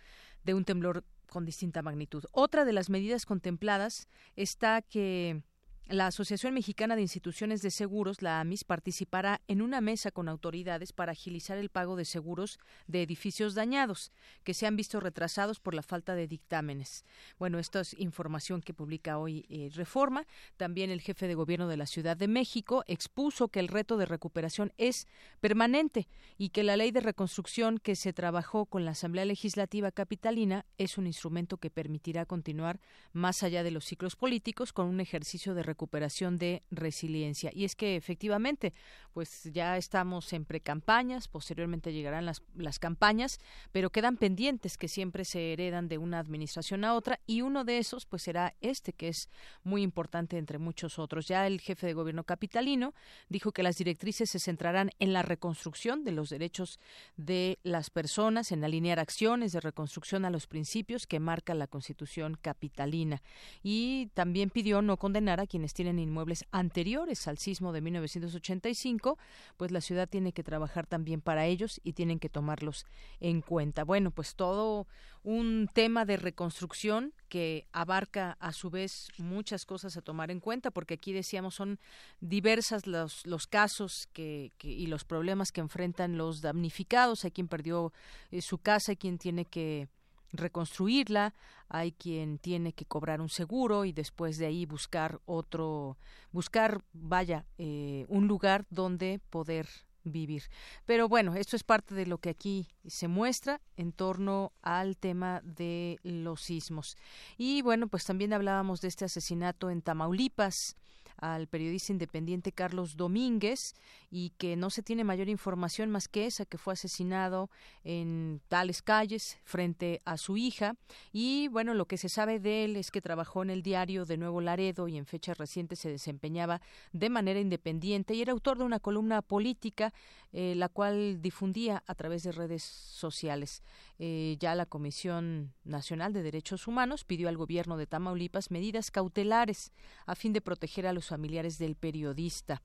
de un temblor con distinta magnitud. Otra de las medidas contempladas está que la Asociación Mexicana de Instituciones de Seguros, la AMIS, participará en una mesa con autoridades para agilizar el pago de seguros de edificios dañados que se han visto retrasados por la falta de dictámenes. Bueno, esto es información que publica hoy eh, Reforma. También el jefe de gobierno de la Ciudad de México expuso que el reto de recuperación es permanente y que la ley de reconstrucción que se trabajó con la Asamblea Legislativa Capitalina es un instrumento que permitirá continuar más allá de los ciclos políticos con un ejercicio de recuperación recuperación de resiliencia. Y es que efectivamente, pues ya estamos en precampañas, posteriormente llegarán las, las campañas, pero quedan pendientes que siempre se heredan de una administración a otra y uno de esos pues será este que es muy importante entre muchos otros. Ya el jefe de gobierno capitalino dijo que las directrices se centrarán en la reconstrucción de los derechos de las personas, en alinear acciones de reconstrucción a los principios que marca la Constitución capitalina y también pidió no condenar a quienes tienen inmuebles anteriores al sismo de 1985, pues la ciudad tiene que trabajar también para ellos y tienen que tomarlos en cuenta. Bueno, pues todo un tema de reconstrucción que abarca a su vez muchas cosas a tomar en cuenta, porque aquí decíamos son diversas los, los casos que, y los problemas que enfrentan los damnificados, hay quien perdió eh, su casa, hay quien tiene que reconstruirla, hay quien tiene que cobrar un seguro y después de ahí buscar otro, buscar, vaya, eh, un lugar donde poder vivir. Pero bueno, esto es parte de lo que aquí se muestra en torno al tema de los sismos. Y bueno, pues también hablábamos de este asesinato en Tamaulipas al periodista independiente Carlos Domínguez y que no se tiene mayor información más que esa que fue asesinado en tales calles frente a su hija y bueno lo que se sabe de él es que trabajó en el diario de Nuevo Laredo y en fechas recientes se desempeñaba de manera independiente y era autor de una columna política eh, la cual difundía a través de redes sociales. Eh, ya la Comisión Nacional de Derechos Humanos pidió al gobierno de Tamaulipas medidas cautelares a fin de proteger a los familiares del periodista.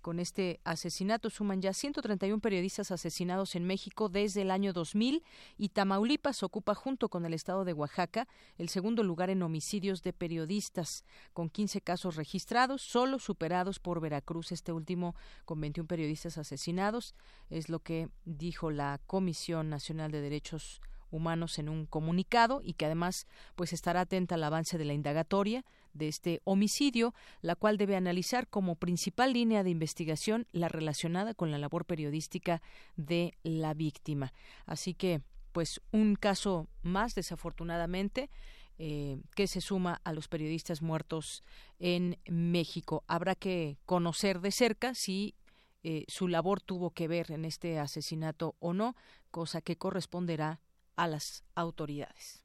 Con este asesinato suman ya 131 periodistas asesinados en México desde el año 2000 y Tamaulipas ocupa junto con el estado de Oaxaca el segundo lugar en homicidios de periodistas, con 15 casos registrados, solo superados por Veracruz, este último con 21 periodistas asesinados, es lo que dijo la Comisión Nacional de Derechos Humanos en un comunicado y que además pues estará atenta al avance de la indagatoria de este homicidio, la cual debe analizar como principal línea de investigación la relacionada con la labor periodística de la víctima. Así que pues un caso más desafortunadamente eh, que se suma a los periodistas muertos en México. Habrá que conocer de cerca si eh, su labor tuvo que ver en este asesinato o no, cosa que corresponderá a las autoridades.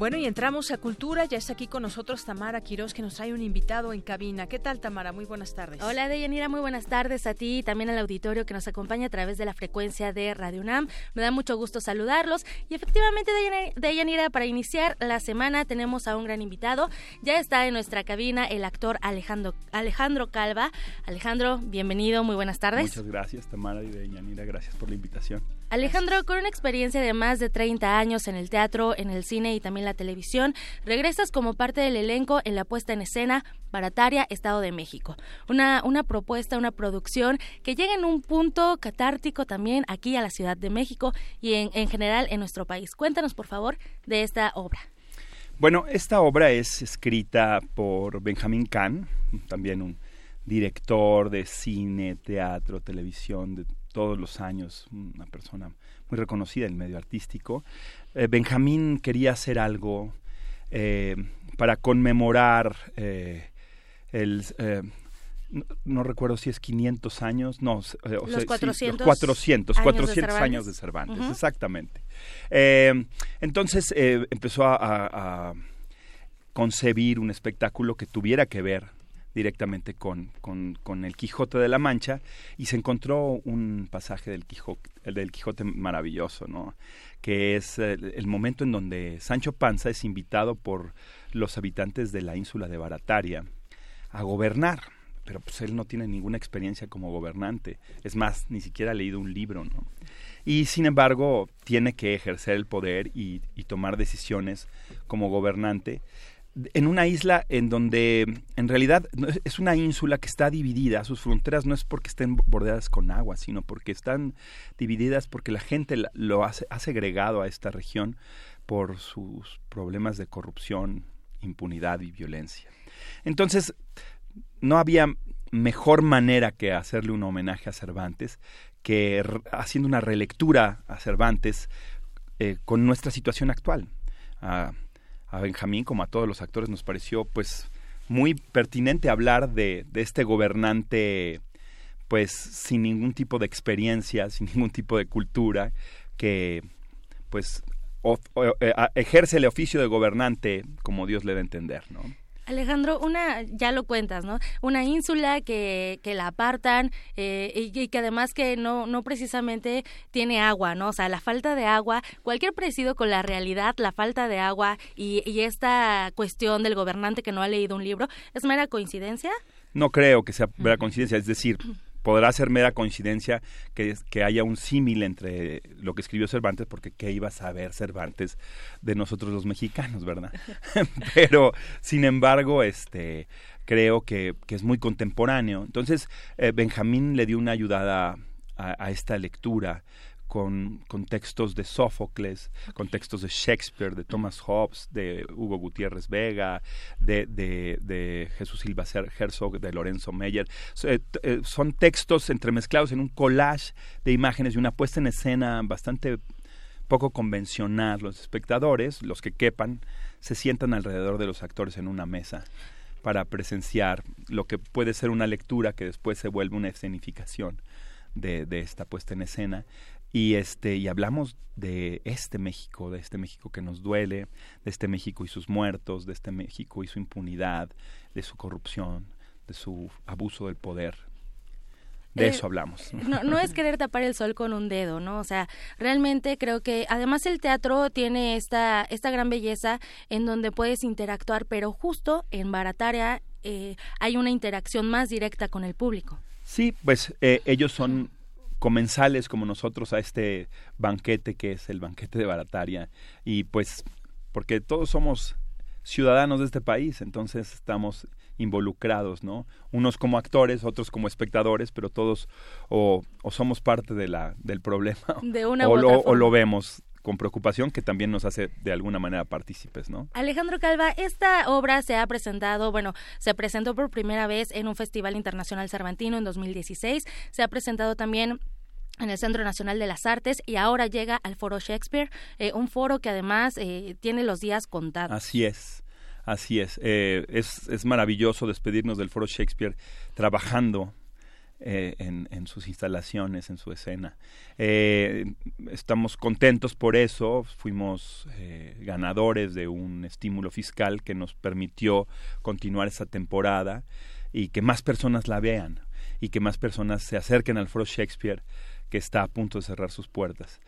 Bueno, y entramos a Cultura. Ya está aquí con nosotros Tamara Quiroz, que nos trae un invitado en cabina. ¿Qué tal, Tamara? Muy buenas tardes. Hola, Deyanira. Muy buenas tardes a ti y también al auditorio que nos acompaña a través de la frecuencia de Radio UNAM. Me da mucho gusto saludarlos. Y efectivamente, Deyanira, para iniciar la semana tenemos a un gran invitado. Ya está en nuestra cabina el actor Alejandro, Alejandro Calva. Alejandro, bienvenido. Muy buenas tardes. Muchas gracias, Tamara y Deyanira. Gracias por la invitación. Alejandro, con una experiencia de más de 30 años en el teatro, en el cine y también la televisión, regresas como parte del elenco en la puesta en escena Barataria, Estado de México. Una, una propuesta, una producción que llega en un punto catártico también aquí a la Ciudad de México y en, en general en nuestro país. Cuéntanos, por favor, de esta obra. Bueno, esta obra es escrita por Benjamín Kahn, también un director de cine, teatro, televisión, de todos los años, una persona muy reconocida en el medio artístico. Eh, Benjamín quería hacer algo eh, para conmemorar eh, el... No, recuerdo si es 500 años, no, los 400, 400, años 400 de años de Cervantes, exactamente. entonces empezó a concebir un espectáculo que tuviera que ver directamente con, con, el Quijote de la Mancha y se encontró un pasaje del Quijote, del Quijote maravilloso, ¿no? que es el, momento en donde Sancho Panza es invitado por los habitantes de la ínsula de Barataria a gobernar, pero pues él no tiene ninguna experiencia como gobernante, es más, ni siquiera ha leído un libro, ¿no? Y sin embargo, tiene que ejercer el poder y tomar decisiones como gobernante en una isla en donde en realidad es una ínsula que está dividida, sus fronteras no es porque estén bordeadas con agua, sino porque están divididas porque la gente lo ha, segregado a esta región por sus problemas de corrupción, impunidad y violencia. Entonces, no había mejor manera que hacerle un homenaje a Cervantes que haciendo una relectura a Cervantes eh, con nuestra situación actual. A, Benjamín, como a todos los actores, nos pareció pues muy pertinente hablar de, este gobernante pues sin ningún tipo de experiencia, sin ningún tipo de cultura, que pues eh, ejerce el oficio de gobernante como Dios le debe entender, ¿no? Alejandro, una, ya lo cuentas, ¿no? Una ínsula que, que la apartan eh, y, que además que no, no precisamente tiene agua, ¿no? O sea, la falta de agua, cualquier parecido con la realidad, la falta de agua y, y esta cuestión del gobernante que no ha leído un libro, ¿es mera coincidencia? No creo que sea mera coincidencia, es decir, podrá ser mera coincidencia que, que haya un símil entre lo que escribió Cervantes, porque qué iba a saber Cervantes de nosotros los mexicanos, ¿verdad? Pero, sin embargo, este creo que, que es muy contemporáneo. Entonces, eh, Benjamín le dio una ayudada a esta lectura con, textos de Sófocles, con textos de Shakespeare, de Thomas Hobbes, de Hugo Gutiérrez Vega, de, de, Jesús Silva Herzog, de Lorenzo Meyer. Eh, eh, son textos entremezclados en un collage de imágenes y una puesta en escena bastante poco convencional. Los espectadores, los que quepan, se sientan alrededor de los actores en una mesa para presenciar lo que puede ser una lectura que después se vuelve una escenificación de, de esta puesta en escena y este y hablamos de este México, de este México que nos duele, de este México y sus muertos, de este México y su impunidad, de su corrupción, de su abuso del poder. De eh, eso hablamos. No, no es querer tapar el sol con un dedo, ¿no? O sea, realmente creo que además el teatro tiene esta, esta gran belleza en donde puedes interactuar, pero justo en Barataria eh, hay una interacción más directa con el público. Sí, pues eh, ellos son comensales como nosotros a este banquete que es el banquete de Barataria y pues porque todos somos ciudadanos de este país, entonces estamos involucrados, ¿no? Unos como actores, otros como espectadores, pero todos o, somos parte de la, del problema o, lo, o lo vemos con preocupación que también nos hace de alguna manera partícipes, ¿no? Alejandro Calva, esta obra se ha presentado, bueno, se presentó por primera vez en un Festival Internacional Cervantino en 2016, se ha presentado también en el Centro Nacional de las Artes y ahora llega al Foro Shakespeare, eh, un foro que además eh, tiene los días contados. Así es. Así es. Eh, es, es maravilloso despedirnos del Foro Shakespeare trabajando eh, en, sus instalaciones, en su escena. Estamos contentos por eso, fuimos ganadores de un estímulo fiscal que nos permitió continuar esa temporada y que más personas la vean y que más personas se acerquen al Foro Shakespeare que está a punto de cerrar sus puertas.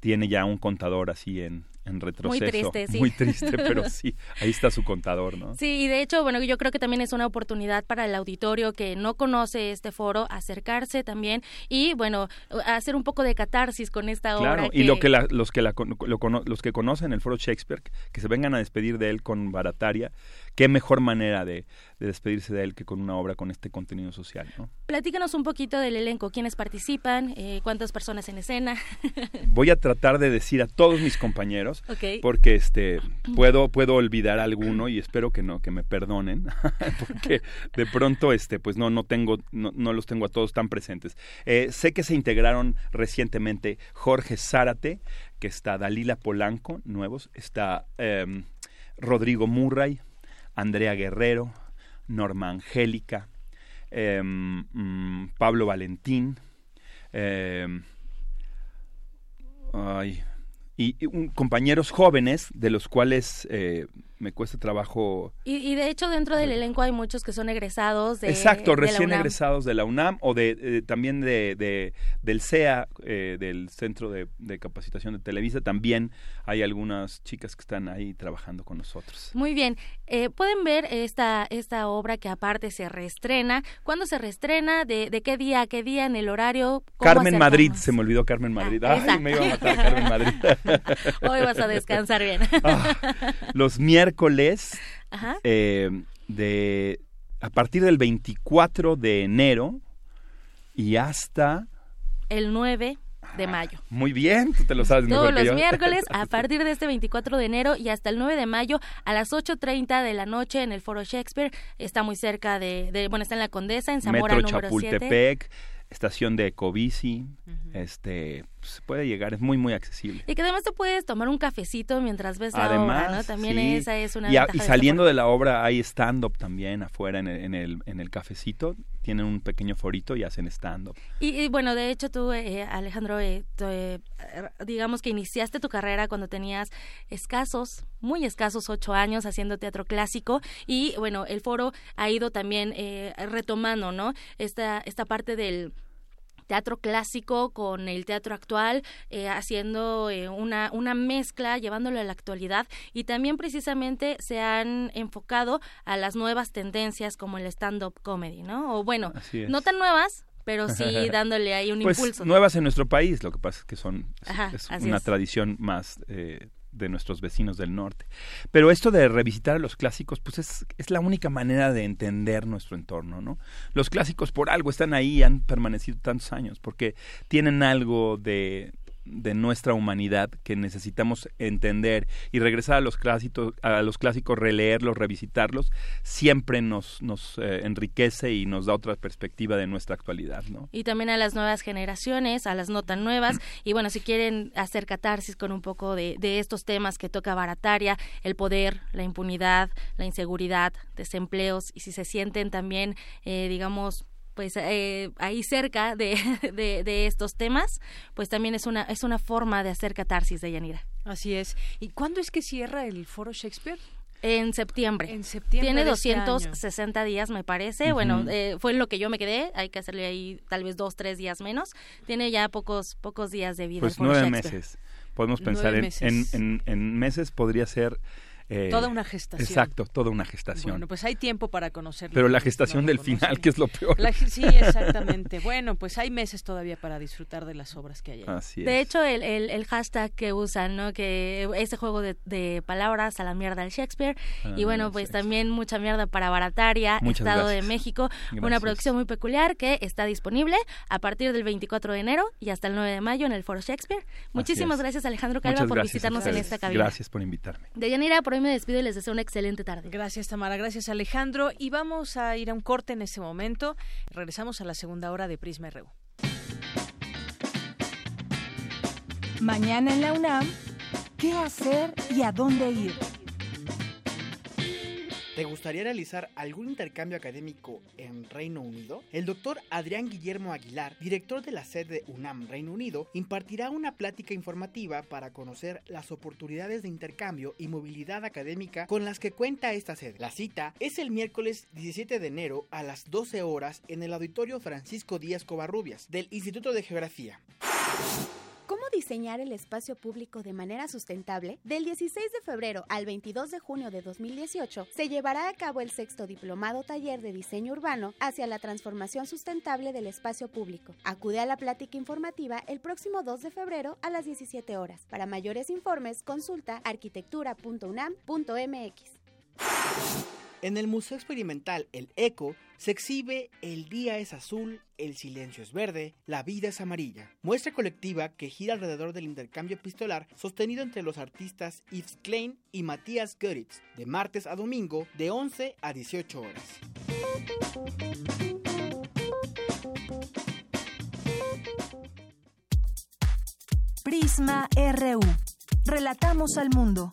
tiene ya un contador así en, en retroceso. Muy triste, sí. Muy triste, pero sí, ahí está su contador, ¿no? Sí, y de hecho, bueno, yo creo que también es una oportunidad para el auditorio que no conoce este foro acercarse también y, bueno, hacer un poco de catarsis con esta obra. Claro, y lo que los que los que conocen el foro Shakespeare, que se vengan a despedir de él con Barataria, qué mejor manera de, despedirse de él que con una obra con este contenido social, ¿no? Platícanos un poquito del elenco, quiénes participan, eh, cuántas personas en escena. Voy a tratar de decir a todos mis compañeros porque este puedo puedo olvidar alguno y espero que no que me perdonen porque de pronto este pues no no tengo no, los tengo a todos tan presentes. Eh, sé que se integraron recientemente Jorge Zárate, que está Dalila Polanco, nuevos, está em, Rodrigo Murray, Andrea Guerrero, Norma Angélica, em, mm, Pablo Valentín, em, ay, y, compañeros jóvenes de los cuales eh, me cuesta trabajo. Y, de hecho dentro del elenco hay muchos que son egresados de Exacto, recién egresados de la UNAM o de eh, también de, del CEA, eh, del Centro de, Capacitación de Televisa. También hay algunas chicas que están ahí trabajando con nosotros. Muy bien, eh, pueden ver esta esta obra que aparte se reestrena. ¿Cuándo se reestrena? ¿De, de qué día a qué día? ¿En el horario? Carmen Madrid, se me olvidó Carmen ah, Madrid. Ay, me iba a matar Carmen Madrid. Hoy vas a descansar bien. Ah, los miércoles miércoles eh, de a partir del 24 de enero y hasta el 9 de ah, mayo. Muy bien, tú te lo sabes Todos los miércoles a partir de este 24 de enero y hasta el 9 de mayo a las 8.30 de la noche en el Foro Shakespeare. Está muy cerca de, bueno, está en la Condesa, en Zamora Metro número Chapultepec, estación de Ecobici, este se puede llegar, es muy muy accesible. Y que además te puedes tomar un cafecito mientras ves la obra, ¿no? También esa es una Y, y saliendo de la obra hay stand up también afuera en el, en el, en el cafecito, tienen un pequeño forito y hacen stand up. Y, bueno, de hecho tú eh, Alejandro eh, eh, digamos que iniciaste tu carrera cuando tenías escasos, muy escasos ocho años haciendo teatro clásico y bueno, el foro ha ido también retomando, ¿no? Esta esta parte del teatro clásico con el teatro actual, eh, haciendo eh, una, una mezcla, llevándolo a la actualidad y también precisamente se han enfocado a las nuevas tendencias como el stand-up comedy, ¿no? O bueno, no tan nuevas, pero sí dándole ahí un pues, impulso. Nuevas en nuestro país, lo que pasa es que son es, una tradición más eh, de nuestros vecinos del norte. Pero esto de revisitar a los clásicos, pues es, es la única manera de entender nuestro entorno, ¿no? Los clásicos por algo están ahí, han permanecido tantos años, porque tienen algo de, de nuestra humanidad que necesitamos entender y regresar a los clásicos, a los clásicos, releerlos, revisitarlos, siempre nos, nos eh, enriquece y nos da otra perspectiva de nuestra actualidad, ¿no? Y también a las nuevas generaciones, a las no tan nuevas, y bueno, si quieren hacer catarsis con un poco de, de estos temas que toca Barataria, el poder, la impunidad, la inseguridad, desempleos, y si se sienten también, eh, digamos, pues eh, ahí cerca de, de, estos temas, pues también es una, es una forma de hacer catarsis de Yanira. Así es. ¿Y cuándo es que cierra el Foro Shakespeare? En septiembre. En septiembre. Tiene 260 este días, me parece. Bueno, eh, fue en lo que yo me quedé. Hay que hacerle ahí tal vez dos, tres días menos. Tiene ya pocos, pocos días de vida. Pues nueve meses. Podemos pensar En, en, en, meses podría ser eh, toda una gestación. Exacto, toda una gestación. Bueno, pues hay tiempo para conocerlo. Pero la gestación del final, que es lo peor. sí, exactamente. bueno, pues hay meses todavía para disfrutar de las obras que hay ahí. Así de hecho, el, el, hashtag que usan, ¿no? Que ese juego de, de palabras a la mierda del Shakespeare. Ah, y bueno, pues también mucha mierda para Barataria, Estado de México. Una producción muy peculiar que está disponible a partir del 24 de enero y hasta el 9 de mayo en el Foro Shakespeare. Muchísimas gracias, Alejandro Calva, por visitarnos en esta cabina. Gracias por invitarme. De Yanira, me despido y les deseo una excelente tarde. Gracias, Tamara. Gracias, Alejandro. Y vamos a ir a un corte en este momento. Regresamos a la segunda hora de Prisma RU. Mañana en la UNAM, ¿qué hacer y a dónde ir? ¿Te gustaría realizar algún intercambio académico en Reino Unido? El doctor Adrián Guillermo Aguilar, director de la sede UNAM Reino Unido, impartirá una plática informativa para conocer las oportunidades de intercambio y movilidad académica con las que cuenta esta sede. La cita es el miércoles 17 de enero a las 12 horas en el auditorio Francisco Díaz Covarrubias del Instituto de Geografía diseñar el espacio público de manera sustentable, del 16 de febrero al 22 de junio de 2018 se llevará a cabo el sexto diplomado taller de diseño urbano hacia la transformación sustentable del espacio público. Acude a la plática informativa el próximo 2 de febrero a las 17 horas. Para mayores informes, consulta arquitectura.unam.mx. En el Museo Experimental El Eco se exhibe El día es azul, el silencio es verde, la vida es amarilla. Muestra colectiva que gira alrededor del intercambio epistolar sostenido entre los artistas Yves Klein y Matías Göritz, de martes a domingo de 11 a 18 horas. Prisma RU. Relatamos al mundo.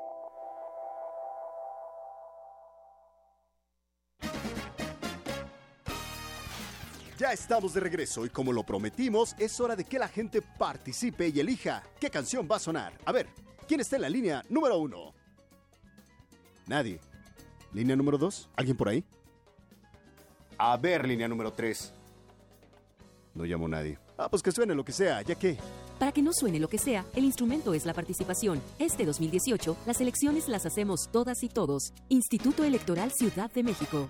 Estamos de regreso y como lo prometimos, es hora de que la gente participe y elija qué canción va a sonar. A ver, ¿quién está en la línea número uno? Nadie. ¿Línea número dos? ¿Alguien por ahí? A ver, línea número tres. No llamo a nadie. Ah, pues que suene lo que sea, ya que... Para que no suene lo que sea, el instrumento es la participación. Este 2018, las elecciones las hacemos todas y todos. Instituto Electoral Ciudad de México.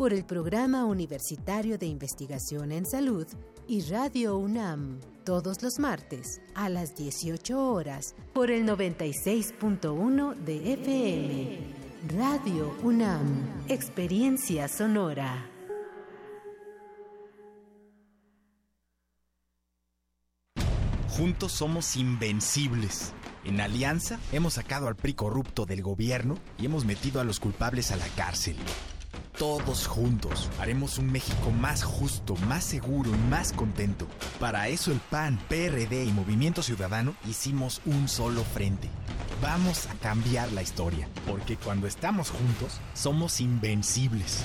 por el Programa Universitario de Investigación en Salud y Radio UNAM, todos los martes a las 18 horas por el 96.1 de FM. Radio UNAM, Experiencia Sonora. Juntos somos invencibles. En Alianza hemos sacado al PRI corrupto del gobierno y hemos metido a los culpables a la cárcel todos juntos haremos un México más justo, más seguro y más contento. Para eso el PAN, PRD y Movimiento Ciudadano hicimos un solo frente. Vamos a cambiar la historia, porque cuando estamos juntos somos invencibles.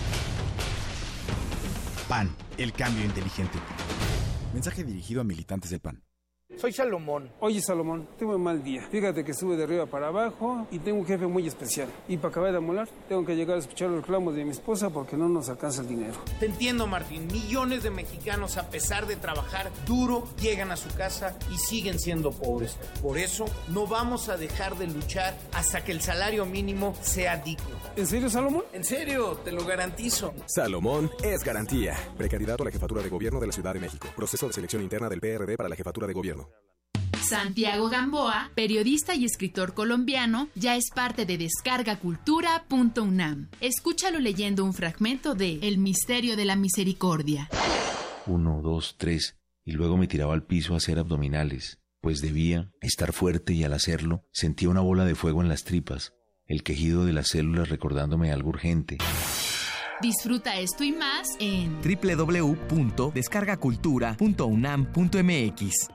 PAN, el cambio inteligente. Mensaje dirigido a militantes del PAN. Soy Salomón. Oye, Salomón, tengo un mal día. Fíjate que estuve de arriba para abajo y tengo un jefe muy especial. Y para acabar de amolar, tengo que llegar a escuchar los reclamos de mi esposa porque no nos alcanza el dinero. Te entiendo, Martín. Millones de mexicanos, a pesar de trabajar duro, llegan a su casa y siguen siendo pobres. Por eso, no vamos a dejar de luchar hasta que el salario mínimo sea digno. ¿En serio, Salomón? En serio, te lo garantizo. Salomón es garantía. Precandidato a la jefatura de gobierno de la Ciudad de México. Proceso de selección interna del PRD para la jefatura de gobierno. Santiago Gamboa, periodista y escritor colombiano, ya es parte de descargacultura.unam. Escúchalo leyendo un fragmento de El misterio de la misericordia. Uno, dos, tres, y luego me tiraba al piso a hacer abdominales, pues debía estar fuerte y al hacerlo sentía una bola de fuego en las tripas, el quejido de las células recordándome algo urgente. Disfruta esto y más en www.descargacultura.unam.mx.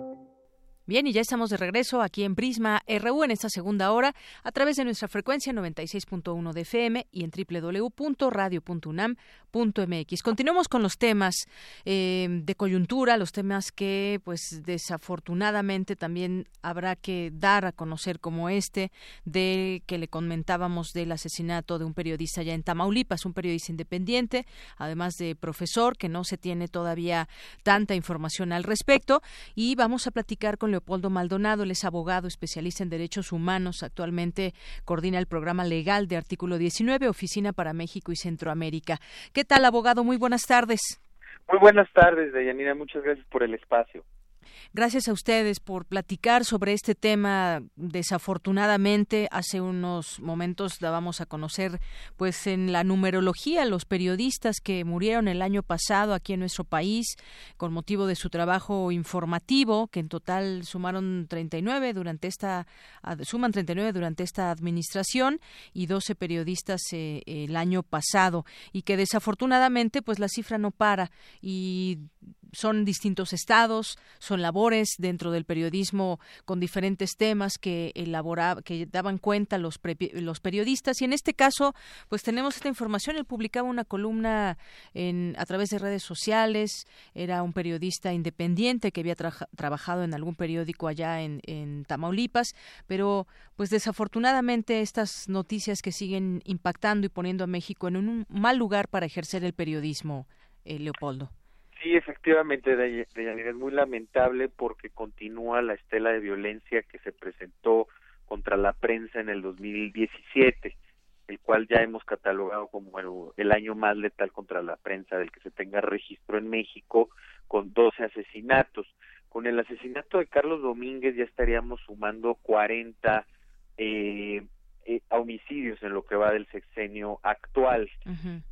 Bien, y ya estamos de regreso aquí en Prisma RU en esta segunda hora a través de nuestra frecuencia 96.1 de FM y en www.radio.unam.mx. Continuamos con los temas eh, de coyuntura, los temas que, pues, desafortunadamente también habrá que dar a conocer, como este de que le comentábamos del asesinato de un periodista ya en Tamaulipas, un periodista independiente, además de profesor, que no se tiene todavía tanta información al respecto. Y vamos a platicar con Leopoldo Maldonado, él es abogado especialista en derechos humanos, actualmente coordina el programa legal de artículo 19, Oficina para México y Centroamérica. ¿Qué tal, abogado? Muy buenas tardes. Muy buenas tardes, Deyanira. Muchas gracias por el espacio. Gracias a ustedes por platicar sobre este tema. Desafortunadamente, hace unos momentos dábamos a conocer, pues, en la numerología los periodistas que murieron el año pasado aquí en nuestro país con motivo de su trabajo informativo, que en total sumaron 39 durante esta suman 39 durante esta administración y 12 periodistas eh, el año pasado y que desafortunadamente, pues, la cifra no para y son distintos estados, son labores dentro del periodismo con diferentes temas que elabora, que daban cuenta los, los periodistas y en este caso pues tenemos esta información. Él publicaba una columna en, a través de redes sociales, era un periodista independiente que había trabajado en algún periódico allá en, en Tamaulipas, pero pues desafortunadamente estas noticias que siguen impactando y poniendo a México en un mal lugar para ejercer el periodismo, eh, Leopoldo. Sí, efectivamente, es muy lamentable porque continúa la estela de violencia que se presentó contra la prensa en el 2017, el cual ya hemos catalogado como el, el, año más letal contra la prensa del que se tenga registro en México, con 12 asesinatos. Con el asesinato de Carlos Domínguez ya estaríamos sumando 40 eh, eh, homicidios en lo que va del sexenio actual.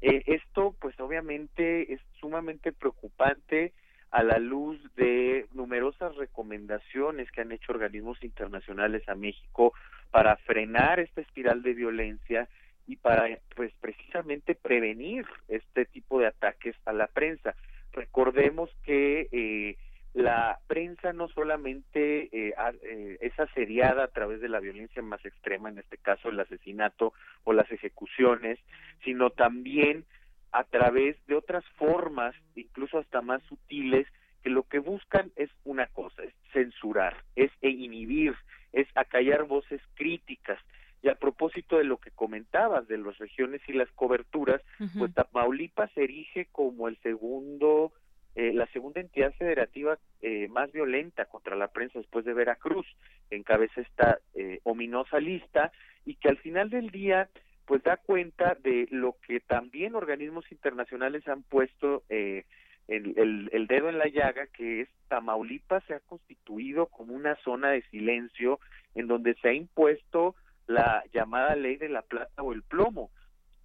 eh, esto, pues obviamente es sumamente preocupante a la luz de numerosas recomendaciones que han hecho organismos internacionales a México para frenar esta espiral de violencia y para pues precisamente prevenir este tipo de ataques a la prensa. Recordemos que eh, la prensa no solamente eh, eh, es asediada a través de la violencia más extrema, en este caso el asesinato o las ejecuciones, sino también a través de otras formas, incluso hasta más sutiles, que lo que buscan es una cosa, es censurar, es inhibir, es acallar voces críticas. Y a propósito de lo que comentabas de las regiones y las coberturas, pues Tamaulipas se erige como el segundo eh, la segunda entidad federativa eh, más violenta contra la prensa después de Veracruz, que encabeza esta eh, ominosa lista y que al final del día pues da cuenta de lo que también organismos internacionales han puesto el, el, dedo en la llaga, que es Tamaulipas se ha constituido como una zona de silencio en donde se ha impuesto la llamada ley de la plata o el plomo,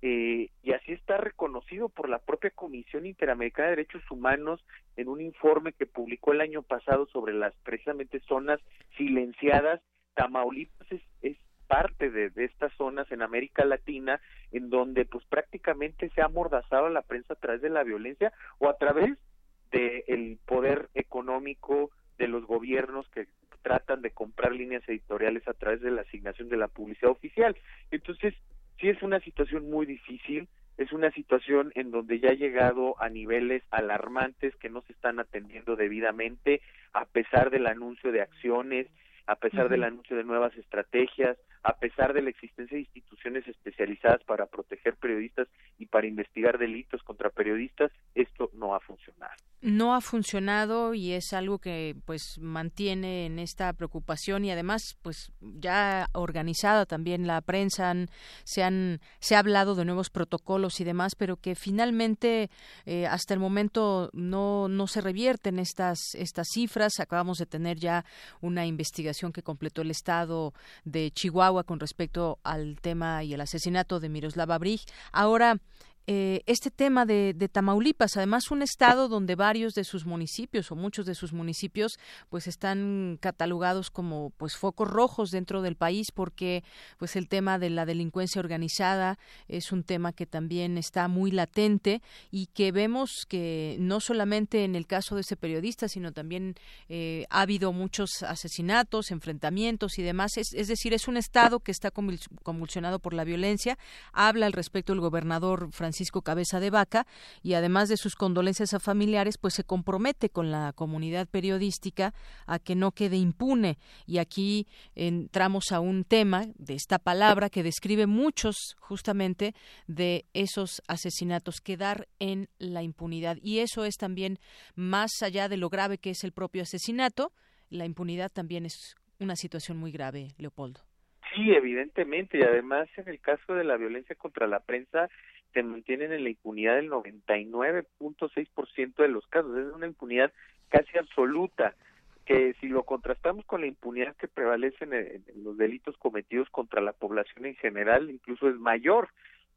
eh, y así está reconocido por la propia Comisión Interamericana de Derechos Humanos en un informe que publicó el año pasado sobre las precisamente zonas silenciadas. Tamaulipas es, parte de, estas zonas en América Latina en donde pues prácticamente se ha amordazado a la prensa a través de la violencia o a través del poder económico de los gobiernos que tratan de comprar líneas editoriales a través de la asignación de la publicidad oficial. Entonces, sí es una situación muy difícil, es una situación en donde ya ha llegado a niveles alarmantes que no se están atendiendo debidamente, a pesar del anuncio de acciones, a pesar del anuncio de nuevas estrategias, a pesar de la existencia de instituciones especializadas para proteger periodistas y para investigar delitos contra periodistas, esto no ha funcionado. No ha funcionado y es algo que pues mantiene en esta preocupación y además pues ya organizada también la prensa se han se ha hablado de nuevos protocolos y demás pero que finalmente eh, hasta el momento no no se revierten estas estas cifras acabamos de tener ya una investigación que completó el estado de Chihuahua con respecto al tema y el asesinato de Miroslava Brig. Ahora, eh, este tema de, Tamaulipas, además un estado donde varios de sus municipios o muchos de sus municipios pues están catalogados como pues focos rojos dentro del país porque pues el tema de la delincuencia organizada es un tema que también está muy latente y que vemos que no solamente en el caso de ese periodista sino también eh, ha habido muchos asesinatos, enfrentamientos y demás, es, es decir, es un estado que está convulsionado por la violencia, habla al respecto el gobernador Francisco Francisco Cabeza de Vaca y además de sus condolencias a familiares, pues se compromete con la comunidad periodística a que no quede impune. Y aquí entramos a un tema de esta palabra que describe muchos justamente de esos asesinatos, quedar en la impunidad. Y eso es también más allá de lo grave que es el propio asesinato, la impunidad también es una situación muy grave, Leopoldo. Sí, evidentemente, y además en el caso de la violencia contra la prensa, se mantienen en la impunidad del 99.6% de los casos. Es una impunidad casi absoluta que si lo contrastamos con la impunidad que prevalece en, los delitos cometidos contra la población en general, incluso es mayor.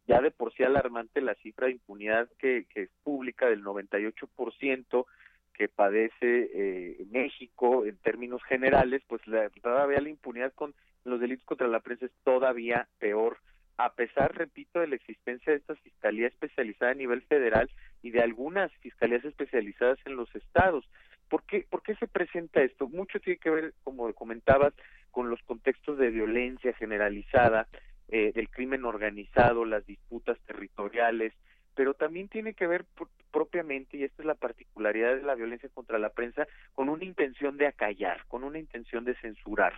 Ya de por sí alarmante la cifra de impunidad que, que es pública del 98% que padece eh, México en términos generales, pues la, todavía la impunidad con los delitos contra la prensa es todavía peor a pesar, repito, de la existencia de esta fiscalía especializada a nivel federal y de algunas fiscalías especializadas en los estados. ¿Por qué, ¿Por qué se presenta esto? Mucho tiene que ver, como comentabas, con los contextos de violencia generalizada, eh, del crimen organizado, las disputas territoriales, pero también tiene que ver propiamente, y esta es la particularidad de la violencia contra la prensa, con una intención de acallar, con una intención de censurar.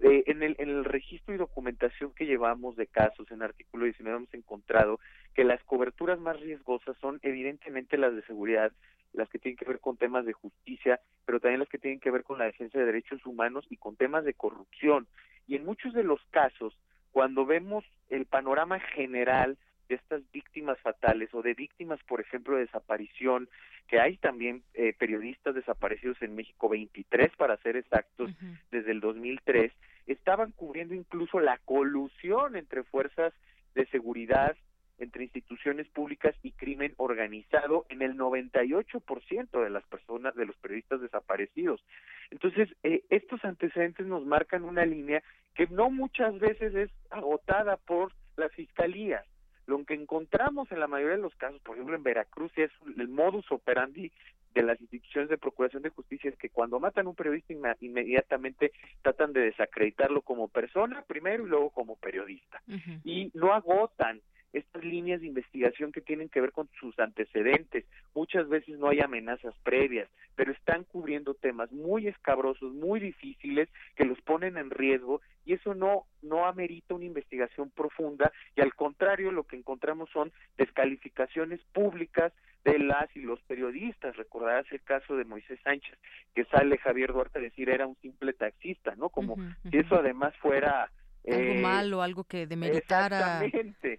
Eh, en, el, en el registro y documentación que llevamos de casos en artículo 19 hemos encontrado que las coberturas más riesgosas son evidentemente las de seguridad, las que tienen que ver con temas de justicia, pero también las que tienen que ver con la defensa de derechos humanos y con temas de corrupción. Y en muchos de los casos, cuando vemos el panorama general de estas víctimas fatales o de víctimas, por ejemplo, de desaparición, que hay también eh, periodistas desaparecidos en México, 23 para ser exactos, desde el 2003, estaban cubriendo incluso la colusión entre fuerzas de seguridad, entre instituciones públicas y crimen organizado en el 98% de las personas, de los periodistas desaparecidos. Entonces, eh, estos antecedentes nos marcan una línea que no muchas veces es agotada por las fiscalías lo que encontramos en la mayoría de los casos, por ejemplo en Veracruz, es el modus operandi de las instituciones de procuración de justicia es que cuando matan a un periodista inmediatamente tratan de desacreditarlo como persona primero y luego como periodista. Y no agotan estas líneas de investigación que tienen que ver con sus antecedentes. Muchas veces no hay amenazas previas, pero están cubriendo temas muy escabrosos, muy difíciles, que los ponen en riesgo y eso no, no amerita una investigación profunda y al contrario lo que encontramos son descalificaciones públicas de las y los periodistas. Recordarás el caso de Moisés Sánchez, que sale Javier Duarte a decir era un simple taxista, ¿no? Como si eso además fuera algo eh, malo, algo que demeritara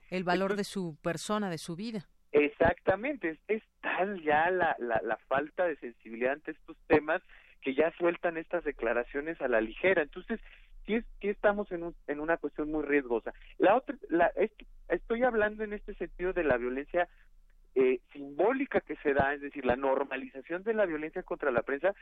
el valor de su persona, de su vida. Exactamente, es, tal ya la, la, la, falta de sensibilidad ante estos temas que ya sueltan estas declaraciones a la ligera. Entonces, sí, sí estamos en, un, en una cuestión muy riesgosa. La otra, la, estoy hablando en este sentido de la violencia eh, simbólica que se da, es decir, la normalización de la violencia contra la prensa,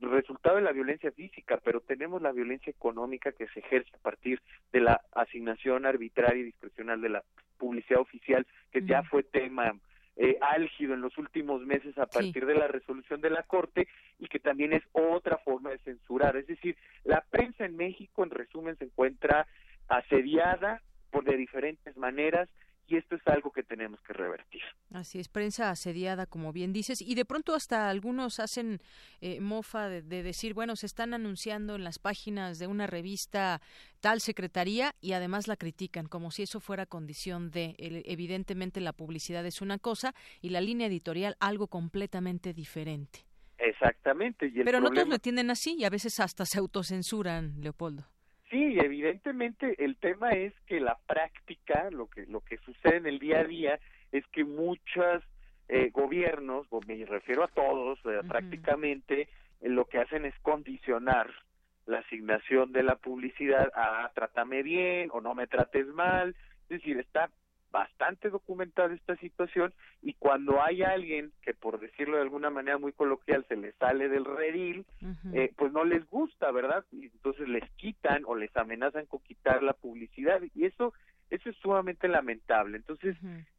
resultado de la violencia física, pero tenemos la violencia económica que se ejerce a partir de la asignación arbitraria y discrecional de la publicidad oficial, que ya fue tema eh, álgido en los últimos meses a partir de la resolución de la Corte y que también es otra forma de censurar. Es decir, la prensa en México, en resumen, se encuentra asediada por de diferentes maneras y esto es algo que tenemos que revertir. Así es, prensa asediada, como bien dices, y de pronto hasta algunos hacen eh, mofa de, decir, bueno, se están anunciando en las páginas de una revista tal secretaría y además la critican, como si eso fuera condición de, evidentemente la publicidad es una cosa y la línea editorial algo completamente diferente. Exactamente. Y Pero no todos lo entienden así y a veces hasta se autocensuran, Leopoldo. Sí, evidentemente el tema es que la práctica, lo que lo que sucede en el día a día es que muchos eh, gobiernos, me refiero a todos, eh, prácticamente eh, lo que hacen es condicionar la asignación de la publicidad a trátame bien o no me trates mal, es decir, está bastante documentada esta situación y cuando hay alguien que por decirlo de alguna manera muy coloquial se le sale del redil, eh, pues no les gusta, ¿verdad? Y entonces les quitan o les amenazan con quitar la publicidad y eso eso es sumamente lamentable. Entonces,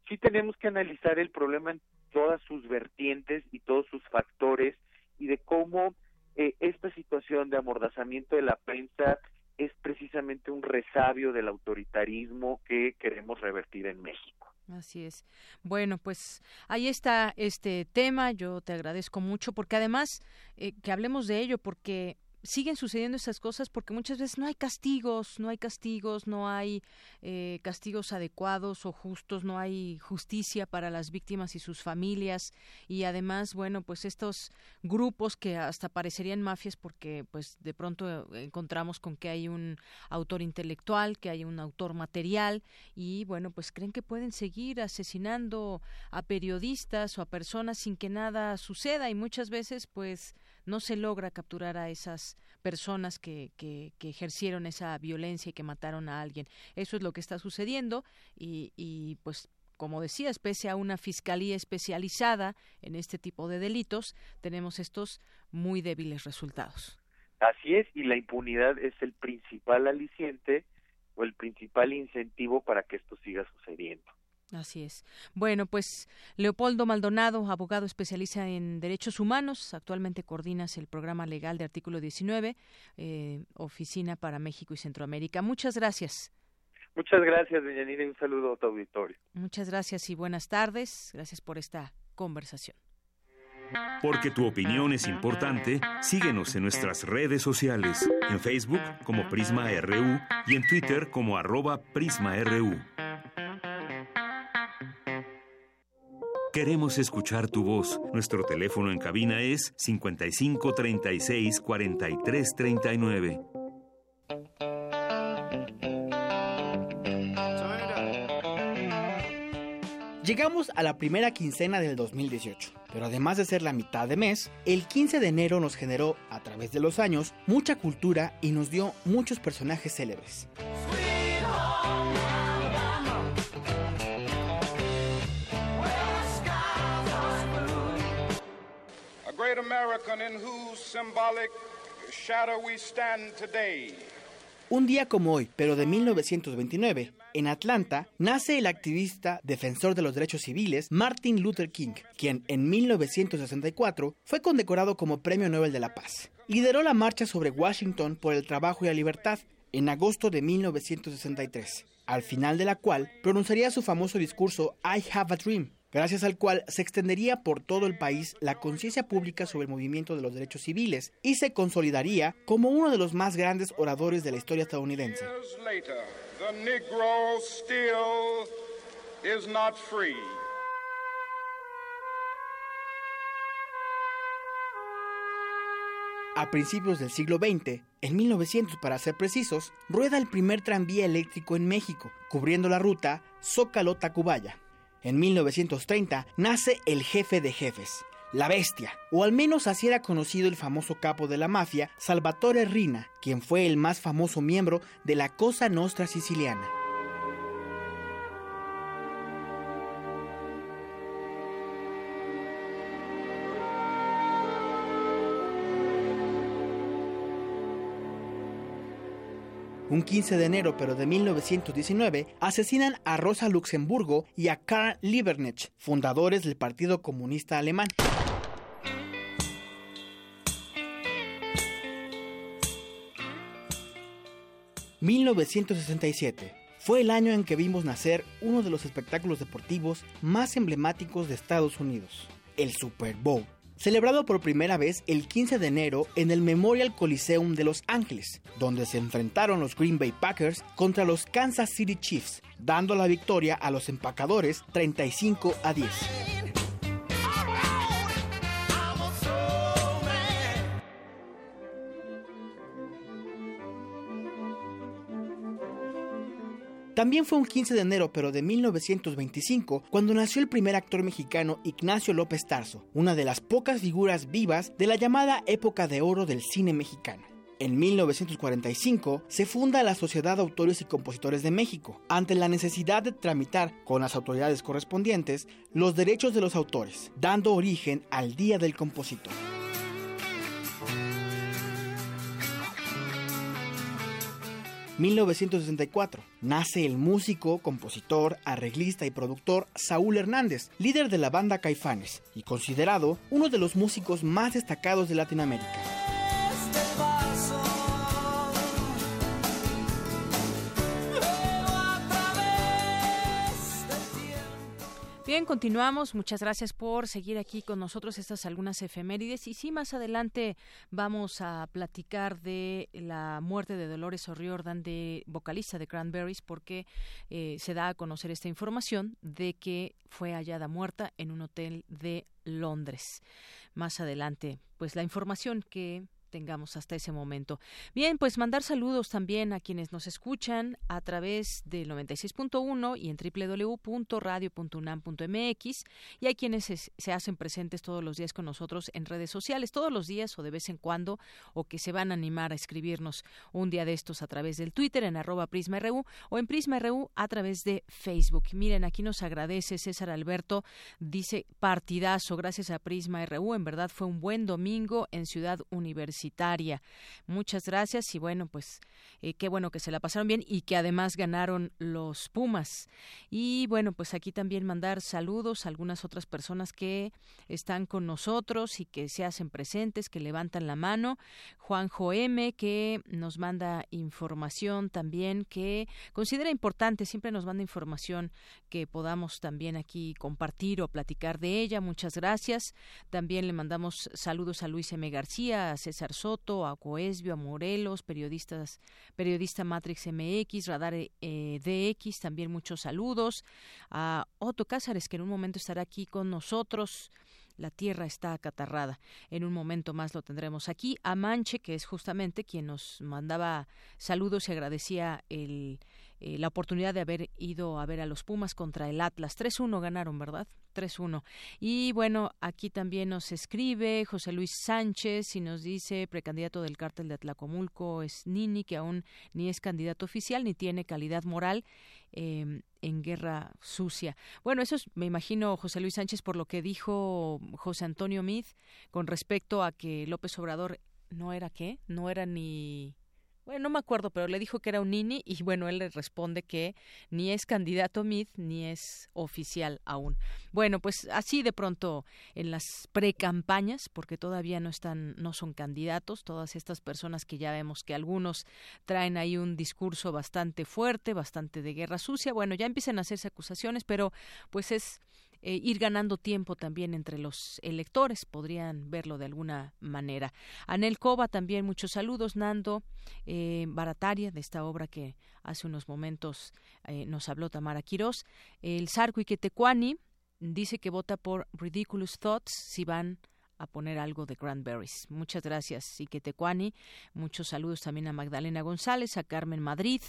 sí tenemos que analizar el problema en todas sus vertientes y todos sus factores y de cómo eh, esta situación de amordazamiento de la prensa es precisamente un resabio del autoritarismo que queremos revertir en México. Así es. Bueno, pues ahí está este tema. Yo te agradezco mucho porque además eh, que hablemos de ello porque siguen sucediendo esas cosas porque muchas veces no hay castigos, no hay castigos, no hay eh, castigos adecuados o justos, no hay justicia para las víctimas y sus familias. Y además, bueno, pues estos grupos que hasta parecerían mafias porque pues de pronto encontramos con que hay un autor intelectual, que hay un autor material y bueno, pues creen que pueden seguir asesinando a periodistas o a personas sin que nada suceda. Y muchas veces pues no se logra capturar a esas personas que, que, ejercieron esa violencia y que mataron a alguien. Eso es lo que está sucediendo y, pues como decías, pese a una fiscalía especializada en este tipo de delitos, tenemos estos muy débiles resultados. Así es, y la impunidad es el principal aliciente o el principal incentivo para que esto siga sucediendo. Así es. Bueno, pues Leopoldo Maldonado, abogado especialista en derechos humanos, actualmente coordinas el programa legal de artículo 19, eh, Oficina para México y Centroamérica. Muchas gracias. Muchas gracias, Deyanira, y un saludo a tu auditorio. Muchas gracias y buenas tardes. Gracias por esta conversación. Porque tu opinión es importante, síguenos en nuestras redes sociales, en Facebook como Prisma RU y en Twitter como arroba PrismaRU. Queremos escuchar tu voz. Nuestro teléfono en cabina es 55 36 43 39. Llegamos a la primera quincena del 2018, pero además de ser la mitad de mes, el 15 de enero nos generó, a través de los años, mucha cultura y nos dio muchos personajes célebres. great American in whose symbolic shadow we stand today. Un día como hoy, pero de 1929, en Atlanta, nace el activista defensor de los derechos civiles Martin Luther King, quien en 1964 fue condecorado como Premio Nobel de la Paz. Lideró la marcha sobre Washington por el trabajo y la libertad en agosto de 1963, al final de la cual pronunciaría su famoso discurso I Have a Dream, gracias al cual se extendería por todo el país la conciencia pública sobre el movimiento de los derechos civiles y se consolidaría como uno de los más grandes oradores de la historia estadounidense. A principios del siglo XX, en 1900 para ser precisos, rueda el primer tranvía eléctrico en México, cubriendo la ruta Zócalo-Tacubaya. En 1930 nace el jefe de jefes, la bestia, o al menos así era conocido el famoso capo de la mafia, Salvatore Rina, quien fue el más famoso miembro de la Cosa Nostra siciliana. Un 15 de enero, pero de 1919, asesinan a Rosa Luxemburgo y a Karl Liebknecht, fundadores del Partido Comunista Alemán. ...1967... Fue el año en que vimos nacer uno de los espectáculos deportivos más emblemáticos de Estados Unidos, el Super Bowl celebrado por primera vez el 15 de enero en el Memorial Coliseum de Los Ángeles, donde se enfrentaron los Green Bay Packers contra los Kansas City Chiefs, dando la victoria a los empacadores 35 a 10. También fue un 15 de enero, pero de 1925, cuando nació el primer actor mexicano Ignacio López Tarso, una de las pocas figuras vivas de la llamada época de oro del cine mexicano. En 1945 se funda la Sociedad de Autores y Compositores de México, ante la necesidad de tramitar con las autoridades correspondientes los derechos de los autores, dando origen al Día del Compositor. 1964. Nace el músico, compositor, arreglista y productor Saúl Hernández, líder de la banda Caifanes y considerado uno de los músicos más destacados de Latinoamérica. Bien, continuamos. Muchas gracias por seguir aquí con nosotros estas algunas efemérides. Y sí, más adelante vamos a platicar de la muerte de Dolores O'Riordan, de vocalista de Cranberries, porque eh, se da a conocer esta información de que fue hallada muerta en un hotel de Londres. Más adelante, pues la información que tengamos hasta ese momento. Bien, pues mandar saludos también a quienes nos escuchan a través del 96.1 y en www.radio.unam.mx y hay quienes se, hacen presentes todos los días con nosotros en redes sociales, todos los días o de vez en cuando, o que se van a animar a escribirnos un día de estos a través del Twitter en arroba PrismaRU o en PrismaRU a través de Facebook. Miren, aquí nos agradece César Alberto, dice partidazo, gracias a Prisma RU, en verdad fue un buen domingo en Ciudad Universitaria Muchas gracias y bueno, pues eh, qué bueno que se la pasaron bien y que además ganaron los Pumas. Y bueno, pues aquí también mandar saludos a algunas otras personas que están con nosotros y que se hacen presentes, que levantan la mano. Juanjo M, que nos manda información también que considera importante, siempre nos manda información que podamos también aquí compartir o platicar de ella. Muchas gracias. También le mandamos saludos a Luis M. García, a César Soto, a Coesbio, a Morelos, periodistas, periodista Matrix MX, Radar eh, DX, también muchos saludos. A Otto Cázares, que en un momento estará aquí con nosotros la tierra está acatarrada. En un momento más lo tendremos aquí. A Manche, que es justamente quien nos mandaba saludos y agradecía el, eh, la oportunidad de haber ido a ver a los Pumas contra el Atlas. 3-1 ganaron, ¿verdad? 3-1. Y bueno, aquí también nos escribe José Luis Sánchez y nos dice, precandidato del cártel de Atlacomulco es Nini, que aún ni es candidato oficial ni tiene calidad moral em, en guerra sucia. Bueno, eso es, me imagino, José Luis Sánchez, por lo que dijo José Antonio Mid con respecto a que López Obrador no era qué, no era ni bueno, no me acuerdo, pero le dijo que era un nini y bueno, él le responde que ni es candidato MID ni es oficial aún. Bueno, pues así de pronto en las precampañas, porque todavía no están, no son candidatos, todas estas personas que ya vemos que algunos traen ahí un discurso bastante fuerte, bastante de guerra sucia, bueno, ya empiezan a hacerse acusaciones, pero pues es eh, ir ganando tiempo también entre los electores, podrían verlo de alguna manera. Anel Cova también muchos saludos, Nando eh, Barataria, de esta obra que hace unos momentos eh, nos habló Tamara Quirós. El Sarco Iquetecuani dice que vota por Ridiculous Thoughts si van a poner algo de Cranberries. Muchas gracias, Iquetecuani. Muchos saludos también a Magdalena González, a Carmen Madrid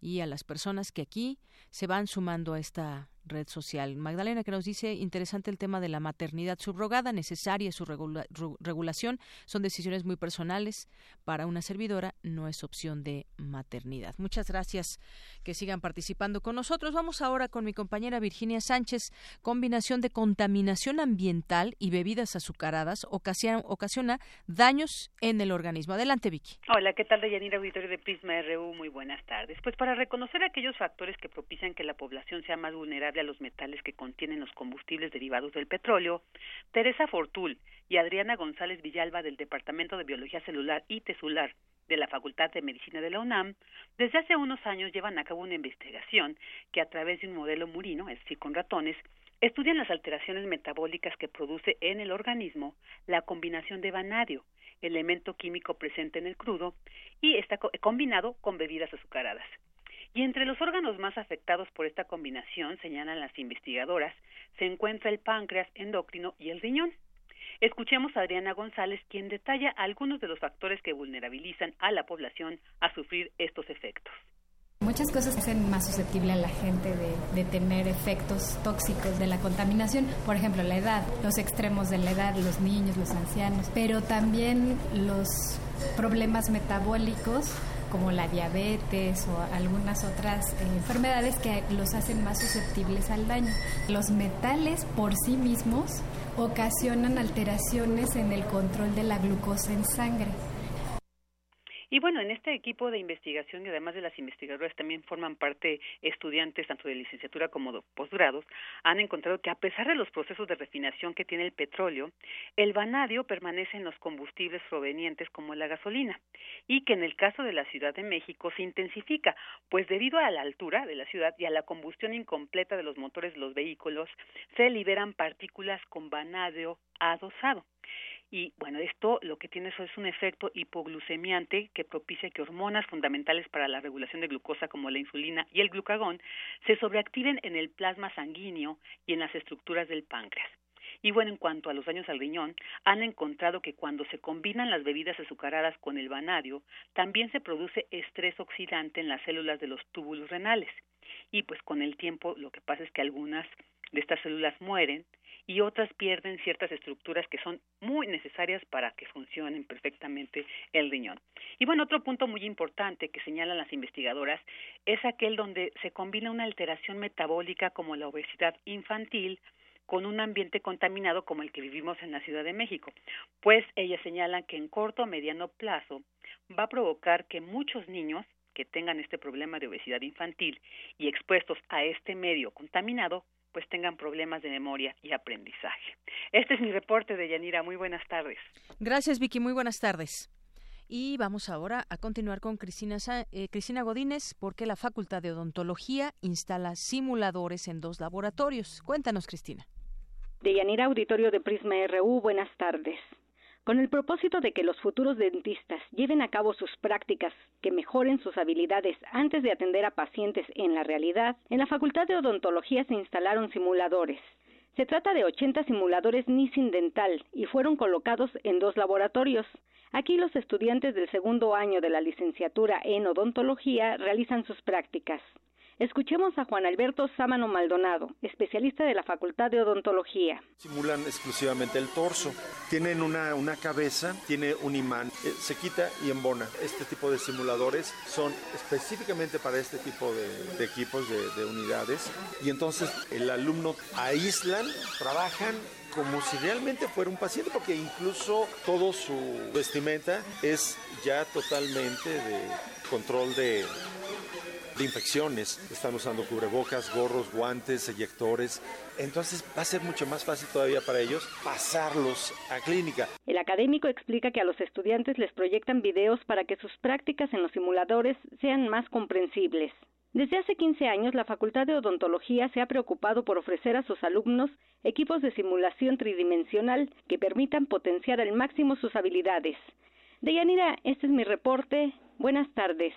y a las personas que aquí se van sumando a esta red social. Magdalena que nos dice interesante el tema de la maternidad subrogada, necesaria su regulación, son decisiones muy personales para una servidora, no es opción de maternidad. Muchas gracias que sigan participando con nosotros. Vamos ahora con mi compañera Virginia Sánchez, combinación de contaminación ambiental y bebidas azucaradas ocasiona, daños en el organismo. Adelante, Vicky. Hola, ¿qué tal, Deyanira Auditorio de Prisma RU? Muy buenas tardes. Pues para reconocer aquellos factores que propician que la población sea más vulnerable a los metales que contienen los combustibles derivados del petróleo, Teresa Fortul y Adriana González Villalba del Departamento de Biología Celular y Tesular de la Facultad de Medicina de la UNAM, desde hace unos años llevan a cabo una investigación que a través de un modelo murino, es decir, con ratones, estudian las alteraciones metabólicas que produce en el organismo la combinación de vanadio, elemento químico presente en el crudo, y está combinado con bebidas azucaradas. Y entre los órganos más afectados por esta combinación, señalan las investigadoras, se encuentra el páncreas endocrino y el riñón. Escuchemos a Adriana González, quien detalla algunos de los factores que vulnerabilizan a la población a sufrir estos efectos. Muchas cosas hacen más susceptible a la gente de, de, tener efectos tóxicos de la contaminación, por ejemplo la edad, los extremos de la edad, los niños, los ancianos, pero también los problemas metabólicos como la diabetes o algunas otras eh, enfermedades que los hacen más susceptibles al daño. Los metales por sí mismos ocasionan alteraciones en el control de la glucosa en sangre. Y bueno, en este equipo de investigación y además de las investigadoras también forman parte estudiantes tanto de licenciatura como de posgrados, han encontrado que a pesar de los procesos de refinación que tiene el petróleo, el vanadio permanece en los combustibles provenientes como la gasolina y que en el caso de la Ciudad de México se intensifica, pues debido a la altura de la ciudad y a la combustión incompleta de los motores de los vehículos, se liberan partículas con vanadio adosado. Y bueno, esto lo que tiene es un efecto hipoglucemiante que propicia que hormonas fundamentales para la regulación de glucosa como la insulina y el glucagón se sobreactiven en el plasma sanguíneo y en las estructuras del páncreas. Y bueno, en cuanto a los daños al riñón, han encontrado que cuando se combinan las bebidas azucaradas con el vanadio, también se produce estrés oxidante en las células de los túbulos renales. Y pues con el tiempo lo que pasa es que algunas de estas células mueren y otras pierden ciertas estructuras que son muy necesarias para que funcionen perfectamente el riñón. Y bueno, otro punto muy importante que señalan las investigadoras es aquel donde se combina una alteración metabólica como la obesidad infantil con un ambiente contaminado como el que vivimos en la Ciudad de México, pues ellas señalan que en corto o mediano plazo va a provocar que muchos niños que tengan este problema de obesidad infantil y expuestos a este medio contaminado, pues tengan problemas de memoria y aprendizaje. Este es mi reporte de Yanira. Muy buenas tardes. Gracias, Vicky. Muy buenas tardes. Y vamos ahora a continuar con Cristina, eh, Cristina Godínez, porque la Facultad de Odontología instala simuladores en dos laboratorios. Cuéntanos, Cristina. De Yanira Auditorio de Prisma RU, buenas tardes. Con el propósito de que los futuros dentistas lleven a cabo sus prácticas que mejoren sus habilidades antes de atender a pacientes en la realidad, en la Facultad de Odontología se instalaron simuladores. Se trata de 80 simuladores Nissin Dental y fueron colocados en dos laboratorios. Aquí los estudiantes del segundo año de la licenciatura en odontología realizan sus prácticas. Escuchemos a Juan Alberto Sámano Maldonado, especialista de la Facultad de Odontología. Simulan exclusivamente el torso. Tienen una, una cabeza, tiene un imán, eh, se quita y embona. Este tipo de simuladores son específicamente para este tipo de, equipos, de, de unidades. Y entonces el alumno aíslan, trabajan como si realmente fuera un paciente, porque incluso todo su vestimenta es ya totalmente de control de, de infecciones. Están usando cubrebocas, gorros, guantes, eyectores. Entonces va a ser mucho más fácil todavía para ellos pasarlos a clínica. El académico explica que a los estudiantes les proyectan videos para que sus prácticas en los simuladores sean más comprensibles. Desde hace 15 años, la Facultad de Odontología se ha preocupado por ofrecer a sus alumnos equipos de simulación tridimensional que permitan potenciar al máximo sus habilidades. Deyanira, este es mi reporte. Buenas tardes.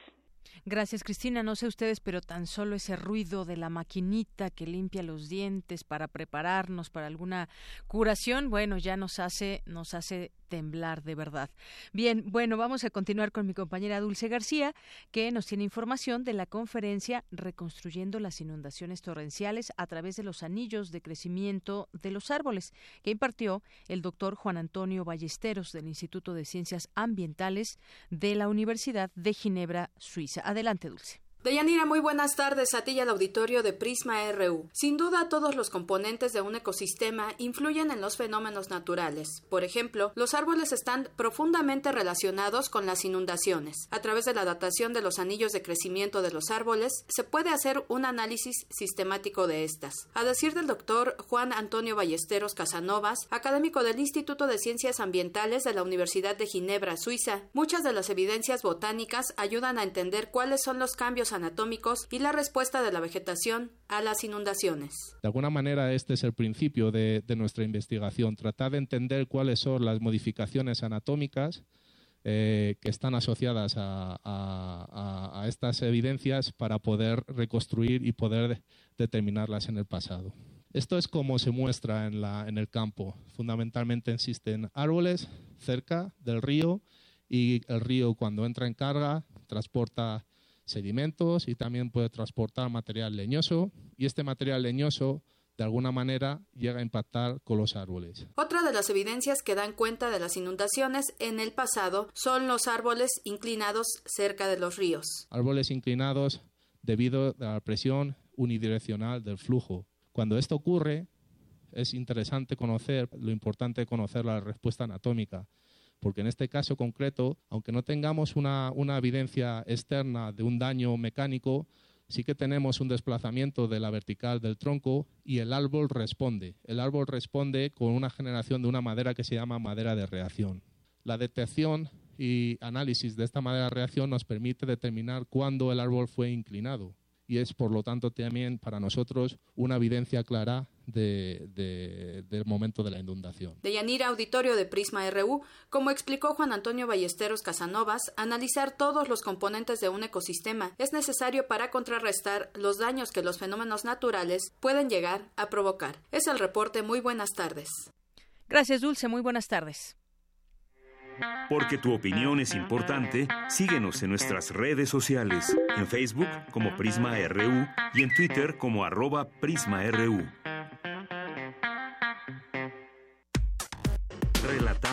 Gracias, Cristina. No sé ustedes, pero tan solo ese ruido de la maquinita que limpia los dientes para prepararnos para alguna curación, bueno, ya nos hace, nos hace temblar de verdad. Bien, bueno, vamos a continuar con mi compañera Dulce García, que nos tiene información de la conferencia Reconstruyendo las inundaciones torrenciales a través de los anillos de crecimiento de los árboles, que impartió el doctor Juan Antonio Ballesteros del Instituto de Ciencias Ambientales de la Universidad de Ginebra, Suiza. Adelante, Dulce. Deyanira, muy buenas tardes a ti y al auditorio de Prisma RU. Sin duda, todos los componentes de un ecosistema influyen en los fenómenos naturales. Por ejemplo, los árboles están profundamente relacionados con las inundaciones. A través de la datación de los anillos de crecimiento de los árboles, se puede hacer un análisis sistemático de estas. A decir del doctor Juan Antonio Ballesteros Casanovas, académico del Instituto de Ciencias Ambientales de la Universidad de Ginebra, Suiza, muchas de las evidencias botánicas ayudan a entender cuáles son los cambios anatómicos y la respuesta de la vegetación a las inundaciones. De alguna manera este es el principio de, nuestra investigación, tratar de entender cuáles son las modificaciones anatómicas eh, que están asociadas a, estas evidencias para poder reconstruir y poder determinarlas en el pasado. Esto es como se muestra en, el campo. Fundamentalmente existen árboles cerca del río y el río cuando entra en carga transporta sedimentos y también puede transportar material leñoso y este material leñoso de alguna manera llega a impactar con los árboles. Otra de las evidencias que dan cuenta de las inundaciones en el pasado son los árboles inclinados cerca de los ríos. Árboles inclinados debido a la presión unidireccional del flujo. Cuando esto ocurre, es interesante conocer, lo importante es conocer la respuesta anatómica porque en este caso concreto, aunque no tengamos una, evidencia externa de un daño mecánico, sí que tenemos un desplazamiento de la vertical del tronco y el árbol responde. El árbol responde con una generación de una madera que se llama madera de reacción. La detección y análisis de esta madera de reacción nos permite determinar cuándo el árbol fue inclinado y es por lo tanto también para nosotros una evidencia clara del momento de la inundación. De Yanira Auditorio de Prisma RU, como explicó Juan Antonio Ballesteros Casanovas, analizar todos los componentes de un ecosistema es necesario para contrarrestar los daños que los fenómenos naturales pueden llegar a provocar. Es el reporte. Muy buenas tardes. Gracias, Dulce. Muy buenas tardes. Porque tu opinión es importante, síguenos en nuestras redes sociales, en Facebook como Prisma RU y en Twitter como arroba PrismaRU.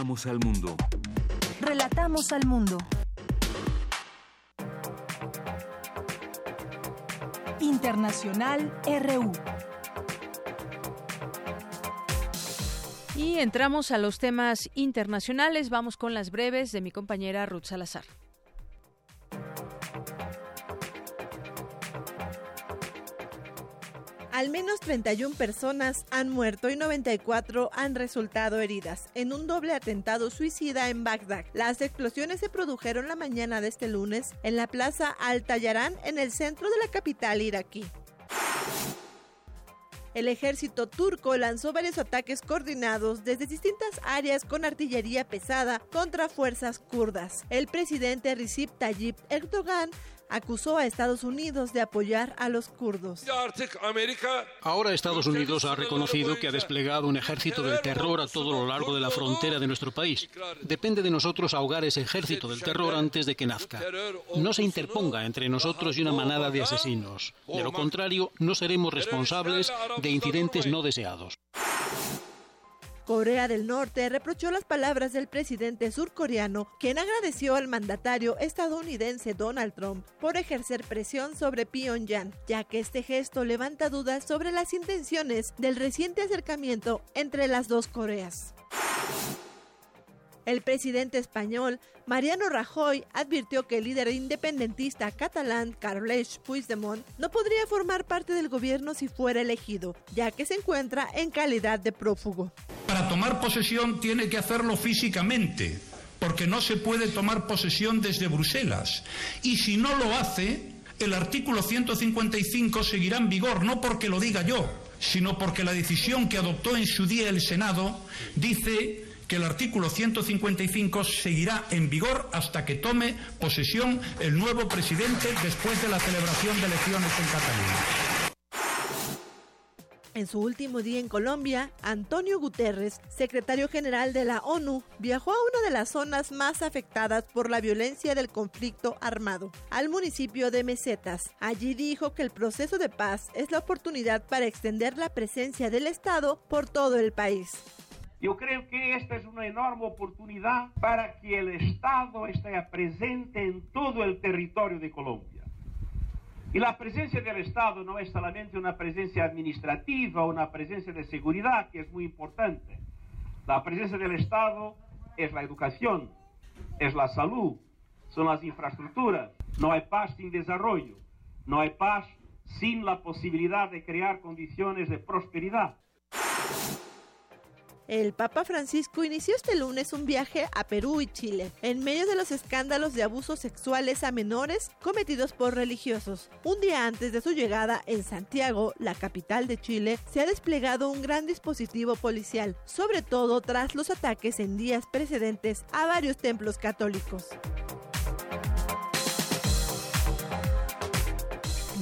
Relatamos al mundo. Relatamos al mundo. Internacional RU. Y entramos a los temas internacionales. Vamos con las breves de mi compañera Ruth Salazar. Al menos 31 personas han muerto y 94 han resultado heridas en un doble atentado suicida en Bagdad. Las explosiones se produjeron la mañana de este lunes en la plaza Al-Tayarán en el centro de la capital iraquí. El ejército turco lanzó varios ataques coordinados desde distintas áreas con artillería pesada contra fuerzas kurdas. El presidente Recep Tayyip Erdogan acusó a Estados Unidos de apoyar a los kurdos. Ahora Estados Unidos ha reconocido que ha desplegado un ejército del terror a todo lo largo de la frontera de nuestro país. Depende de nosotros ahogar ese ejército del terror antes de que nazca. No se interponga entre nosotros y una manada de asesinos. De lo contrario, no seremos responsables de incidentes no deseados. Corea del Norte reprochó las palabras del presidente surcoreano, quien agradeció al mandatario estadounidense Donald Trump por ejercer presión sobre Pyongyang, ya que este gesto levanta dudas sobre las intenciones del reciente acercamiento entre las dos Coreas. El presidente español, Mariano Rajoy, advirtió que el líder independentista catalán, Carles Puigdemont, no podría formar parte del gobierno si fuera elegido, ya que se encuentra en calidad de prófugo. Para tomar posesión tiene que hacerlo físicamente, porque no se puede tomar posesión desde Bruselas. Y si no lo hace, el artículo 155 seguirá en vigor, no porque lo diga yo, sino porque la decisión que adoptó en su día el Senado dice que el artículo 155 seguirá en vigor hasta que tome posesión el nuevo presidente después de la celebración de elecciones en Cataluña. En su último día en Colombia, Antonio Guterres, secretario general de la ONU, viajó a una de las zonas más afectadas por la violencia del conflicto armado, al municipio de Mesetas. Allí dijo que el proceso de paz es la oportunidad para extender la presencia del Estado por todo el país. Yo creo que esta es una enorme oportunidad para que el Estado esté presente en todo el territorio de Colombia. Y la presencia del Estado no es solamente una presencia administrativa, una presencia de seguridad, que es muy importante. La presencia del Estado es la educación, es la salud, son las infraestructuras. No hay paz sin desarrollo, no hay paz sin la posibilidad de crear condiciones de prosperidad. El Papa Francisco inició este lunes un viaje a Perú y Chile, en medio de los escándalos de abusos sexuales a menores cometidos por religiosos. Un día antes de su llegada en Santiago, la capital de Chile, se ha desplegado un gran dispositivo policial, sobre todo tras los ataques en días precedentes a varios templos católicos.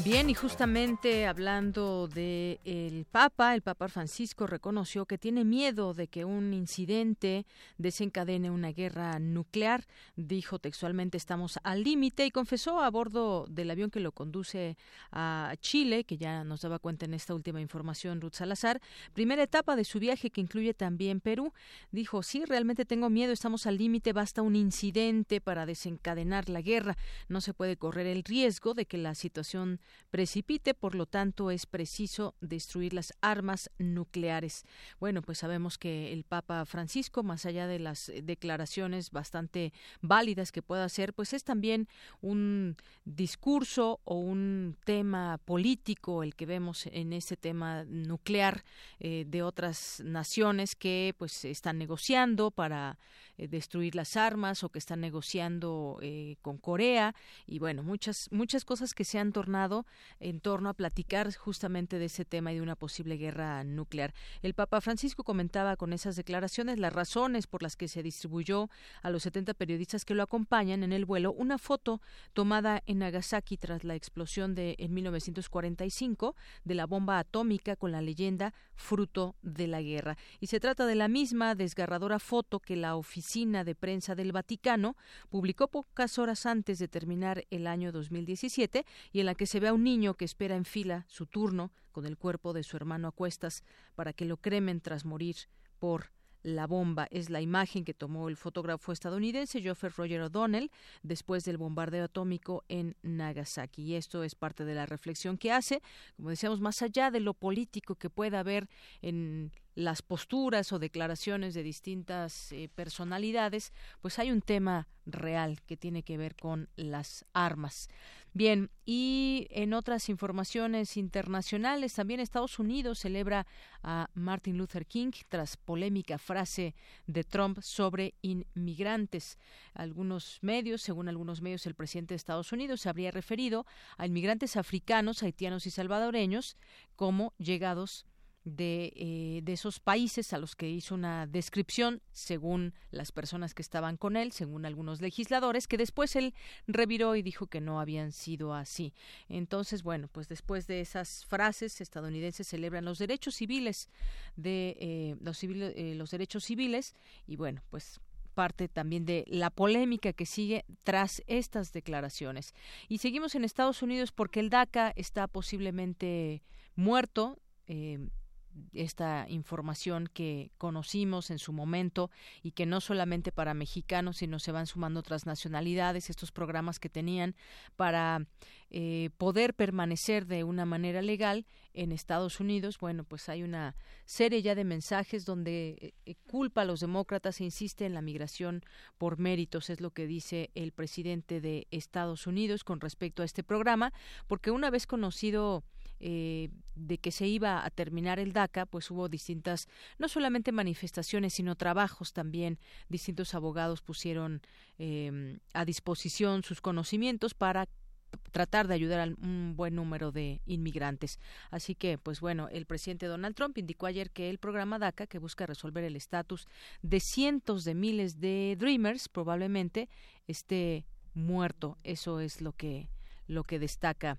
Bien, y justamente hablando de el Papa, el Papa Francisco reconoció que tiene miedo de que un incidente desencadene una guerra nuclear. Dijo textualmente estamos al límite y confesó a bordo del avión que lo conduce a Chile, que ya nos daba cuenta en esta última información Ruth Salazar, primera etapa de su viaje que incluye también Perú. Dijo, sí, realmente tengo miedo, estamos al límite, basta un incidente para desencadenar la guerra. No se puede correr el riesgo de que la situación precipite, por lo tanto es preciso destruir las armas nucleares. Bueno, pues sabemos que el Papa Francisco, más allá de las declaraciones bastante válidas que pueda hacer, pues es también un discurso o un tema político el que vemos en este tema nuclear eh, de otras naciones que pues están negociando para eh, destruir las armas o que están negociando eh, con Corea y bueno muchas muchas cosas que se han tornado en torno a platicar justamente de ese tema y de una posible guerra nuclear. El Papa Francisco comentaba con esas declaraciones las razones por las que se distribuyó a los 70 periodistas que lo acompañan en el vuelo una foto tomada en Nagasaki tras la explosión de en 1945 de la bomba atómica con la leyenda fruto de la guerra. Y se trata de la misma desgarradora foto que la oficina de prensa del Vaticano publicó pocas horas antes de terminar el año 2017 y en la que se ve a un niño que espera en fila su turno con el cuerpo de su hermano a cuestas para que lo cremen tras morir por la bomba. Es la imagen que tomó el fotógrafo estadounidense Geoffrey Roger O'Donnell después del bombardeo atómico en Nagasaki. Y esto es parte de la reflexión que hace, como decíamos, más allá de lo político que pueda haber en las posturas o declaraciones de distintas eh, personalidades, pues hay un tema real que tiene que ver con las armas. Bien, y en otras informaciones internacionales, también Estados Unidos celebra a Martin Luther King tras polémica frase de Trump sobre inmigrantes. Algunos medios, según algunos medios, el presidente de Estados Unidos se habría referido a inmigrantes africanos, haitianos y salvadoreños como llegados de, eh, de, esos países a los que hizo una descripción según las personas que estaban con él, según algunos legisladores, que después él reviró y dijo que no habían sido así. Entonces, bueno, pues después de esas frases, estadounidenses celebran los derechos civiles de eh, los, eh, los derechos civiles y bueno, pues parte también de la polémica que sigue tras estas declaraciones. Y seguimos en Estados Unidos porque el DACA está posiblemente muerto. Eh, esta información que conocimos en su momento y que no solamente para mexicanos, sino se van sumando otras nacionalidades, estos programas que tenían para eh, poder permanecer de una manera legal en Estados Unidos. Bueno, pues hay una serie ya de mensajes donde eh, culpa a los demócratas e insiste en la migración por méritos, es lo que dice el presidente de Estados Unidos con respecto a este programa, porque una vez conocido eh, de que se iba a terminar el DACA, pues hubo distintas, no solamente manifestaciones, sino trabajos también. Distintos abogados pusieron eh, a disposición sus conocimientos para tratar de ayudar a un buen número de inmigrantes. Así que, pues bueno, el presidente Donald Trump indicó ayer que el programa DACA, que busca resolver el estatus de cientos de miles de Dreamers, probablemente esté muerto. Eso es lo que lo que destaca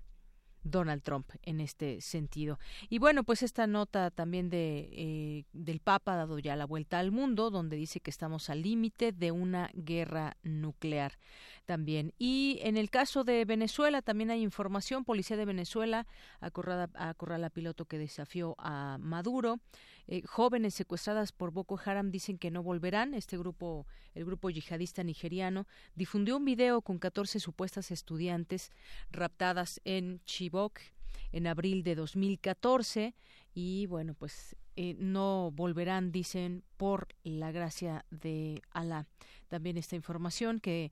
Donald Trump en este sentido. Y bueno, pues esta nota también de eh, del Papa ha dado ya la vuelta al mundo, donde dice que estamos al límite de una guerra nuclear también. Y en el caso de Venezuela también hay información. Policía de Venezuela acorrala a piloto que desafió a Maduro. Eh, jóvenes secuestradas por Boko Haram dicen que no volverán. Este grupo, el grupo yihadista nigeriano, difundió un video con 14 supuestas estudiantes raptadas en Chibok en abril de 2014 y bueno, pues eh, no volverán, dicen, por la gracia de Alá. También esta información que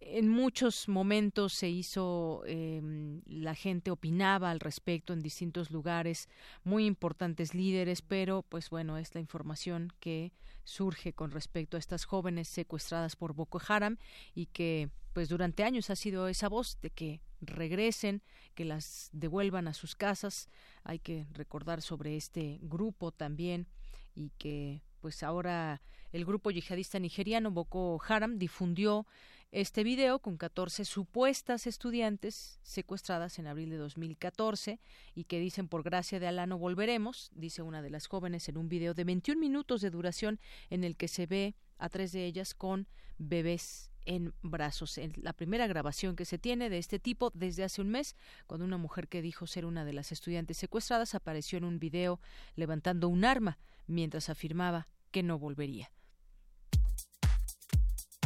en muchos momentos se hizo, eh, la gente opinaba al respecto en distintos lugares, muy importantes líderes, pero pues bueno, es la información que surge con respecto a estas jóvenes secuestradas por Boko Haram y que pues durante años ha sido esa voz de que regresen, que las devuelvan a sus casas. Hay que recordar sobre este grupo también y que pues ahora el grupo yihadista nigeriano Boko Haram difundió este video con 14 supuestas estudiantes secuestradas en abril de 2014 y que dicen por gracia de Alá no volveremos, dice una de las jóvenes en un video de 21 minutos de duración en el que se ve a tres de ellas con bebés en brazos. En la primera grabación que se tiene de este tipo desde hace un mes, cuando una mujer que dijo ser una de las estudiantes secuestradas apareció en un video levantando un arma mientras afirmaba que no volvería.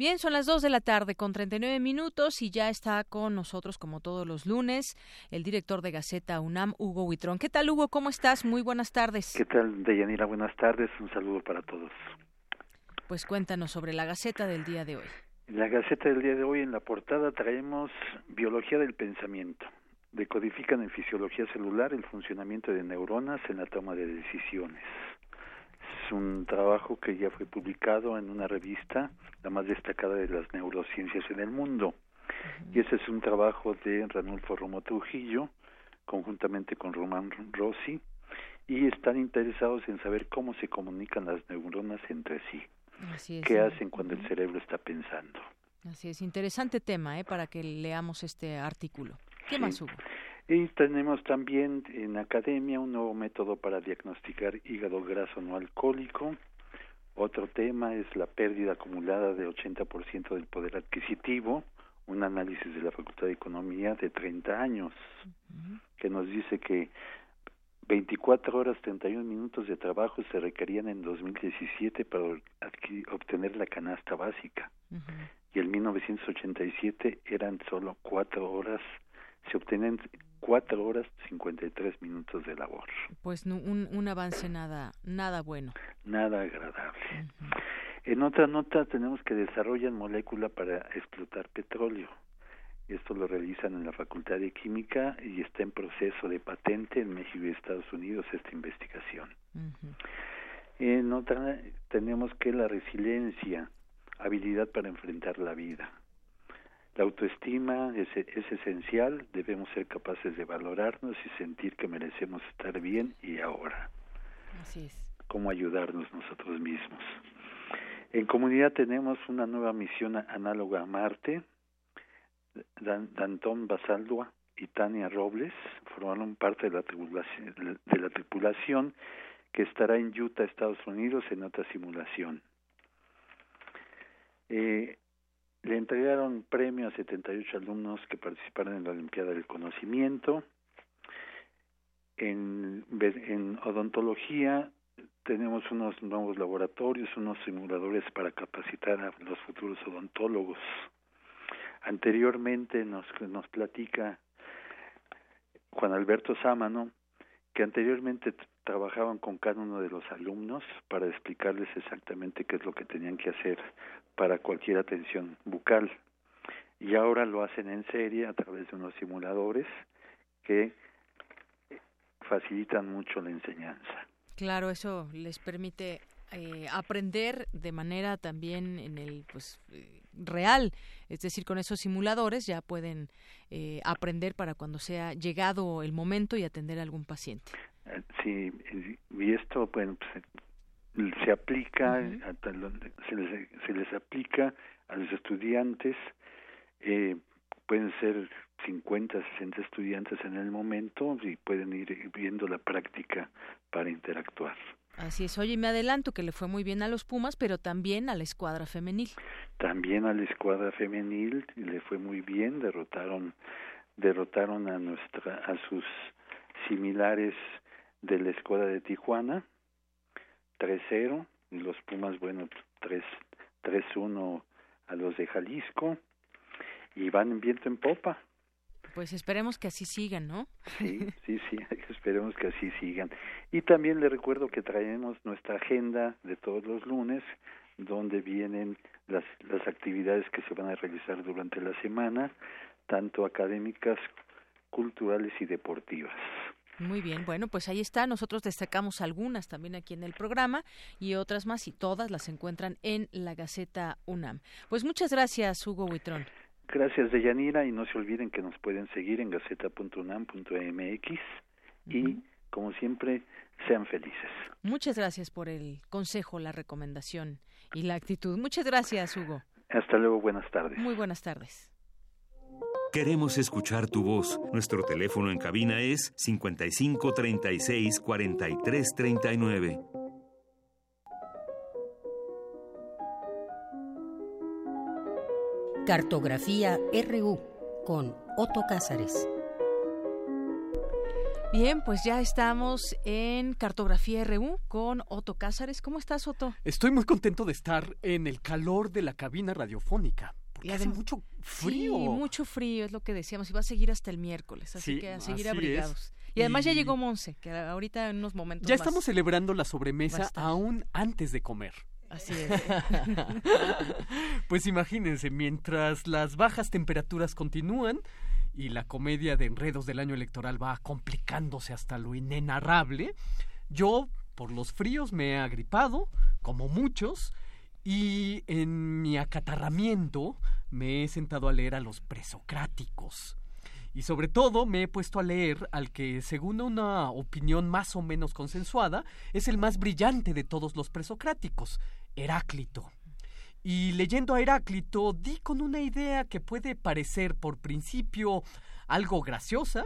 Bien, son las 2 de la tarde con 39 minutos y ya está con nosotros, como todos los lunes, el director de Gaceta UNAM, Hugo Huitrón. ¿Qué tal, Hugo? ¿Cómo estás? Muy buenas tardes. ¿Qué tal, Deyanira? Buenas tardes. Un saludo para todos. Pues cuéntanos sobre la Gaceta del día de hoy. la Gaceta del día de hoy, en la portada, traemos Biología del Pensamiento. Decodifican en fisiología celular el funcionamiento de neuronas en la toma de decisiones un trabajo que ya fue publicado en una revista, la más destacada de las neurociencias en el mundo. Y ese es un trabajo de Ranulfo Romo Trujillo, conjuntamente con Román Rossi, y están interesados en saber cómo se comunican las neuronas entre sí. ¿Qué hacen cuando el cerebro está pensando? Así es, interesante tema ¿eh? para que leamos este artículo. ¿Qué más hubo? Y tenemos también en academia un nuevo método para diagnosticar hígado graso no alcohólico, Otro tema es la pérdida acumulada de 80% del poder adquisitivo, un análisis de la Facultad de Economía de 30 años, que nos dice que 24 horas 31 minutos de trabajo se requerían en 2017 para obtener la canasta básica. Y en 1987 eran solo 4 horas, se obtenían 4 horas 53 minutos de labor. Pues un, un avance nada, nada bueno. Nada agradable. En otra nota tenemos que desarrollan molécula para explotar petróleo. Esto lo realizan en la Facultad de Química y está en proceso de patente en México y Estados Unidos esta investigación. En otra tenemos que la resiliencia, habilidad para enfrentar la vida. La autoestima es, es esencial, debemos ser capaces de valorarnos y sentir que merecemos estar bien y ahora. Así es. Cómo ayudarnos nosotros mismos. En comunidad tenemos una nueva misión análoga a Marte. Dantón Basaldua y Tania Robles formaron parte de la, tripulación, de la tripulación que estará en Utah, Estados Unidos, en otra simulación. Eh, le entregaron premio a 78 alumnos que participaron en la Olimpiada del Conocimiento. En, en odontología tenemos unos nuevos laboratorios, unos simuladores para capacitar a los futuros odontólogos. Anteriormente nos, nos platica Juan Alberto Sámano que anteriormente trabajaban con cada uno de los alumnos para explicarles exactamente qué es lo que tenían que hacer para cualquier atención bucal. Y ahora lo hacen en serie a través de unos simuladores que facilitan mucho la enseñanza. Claro, eso les permite eh, aprender de manera también en el pues real, es decir, con esos simuladores ya pueden eh, aprender para cuando sea llegado el momento y atender a algún paciente. Sí, y esto bueno, pues, se aplica, se, les, se les aplica a los estudiantes, eh, pueden ser 50, 60 estudiantes en el momento y pueden ir viendo la práctica para interactuar. Así es. Oye, me adelanto que le fue muy bien a los Pumas, pero también a la escuadra femenil. También a la escuadra femenil le fue muy bien, derrotaron derrotaron a nuestra a sus similares de la escuadra de Tijuana 3-0 y los Pumas bueno 3 3-1 a los de Jalisco y van en viento en popa. Pues esperemos que así sigan, ¿no? Sí, sí, sí, esperemos que así sigan. Y también le recuerdo que traemos nuestra agenda de todos los lunes, donde vienen las, las actividades que se van a realizar durante la semana, tanto académicas, culturales y deportivas. Muy bien, bueno, pues ahí está. Nosotros destacamos algunas también aquí en el programa y otras más y todas las encuentran en la Gaceta UNAM. Pues muchas gracias, Hugo Huitrón. Gracias, Deyanira, y no se olviden que nos pueden seguir en gaceta.unam.mx y, como siempre, sean felices. Muchas gracias por el consejo, la recomendación y la actitud. Muchas gracias, Hugo. Hasta luego, buenas tardes. Muy buenas tardes. Queremos escuchar tu voz. Nuestro teléfono en cabina es 55 36 43 39. Cartografía RU con Otto Cázares. Bien, pues ya estamos en Cartografía RU con Otto Cázares. ¿Cómo estás, Otto? Estoy muy contento de estar en el calor de la cabina radiofónica. Porque hace mucho frío. Sí, mucho frío, es lo que decíamos. Y va a seguir hasta el miércoles, así que a seguir abrigados. Y además ya llegó Monse, que ahorita en unos momentos. Ya estamos celebrando la sobremesa aún antes de comer. Así es. pues imagínense, mientras las bajas temperaturas continúan y la comedia de enredos del año electoral va complicándose hasta lo inenarrable, yo por los fríos me he agripado, como muchos, y en mi acatarramiento me he sentado a leer a los presocráticos. Y sobre todo me he puesto a leer al que, según una opinión más o menos consensuada, es el más brillante de todos los presocráticos, Heráclito. Y leyendo a Heráclito di con una idea que puede parecer por principio algo graciosa,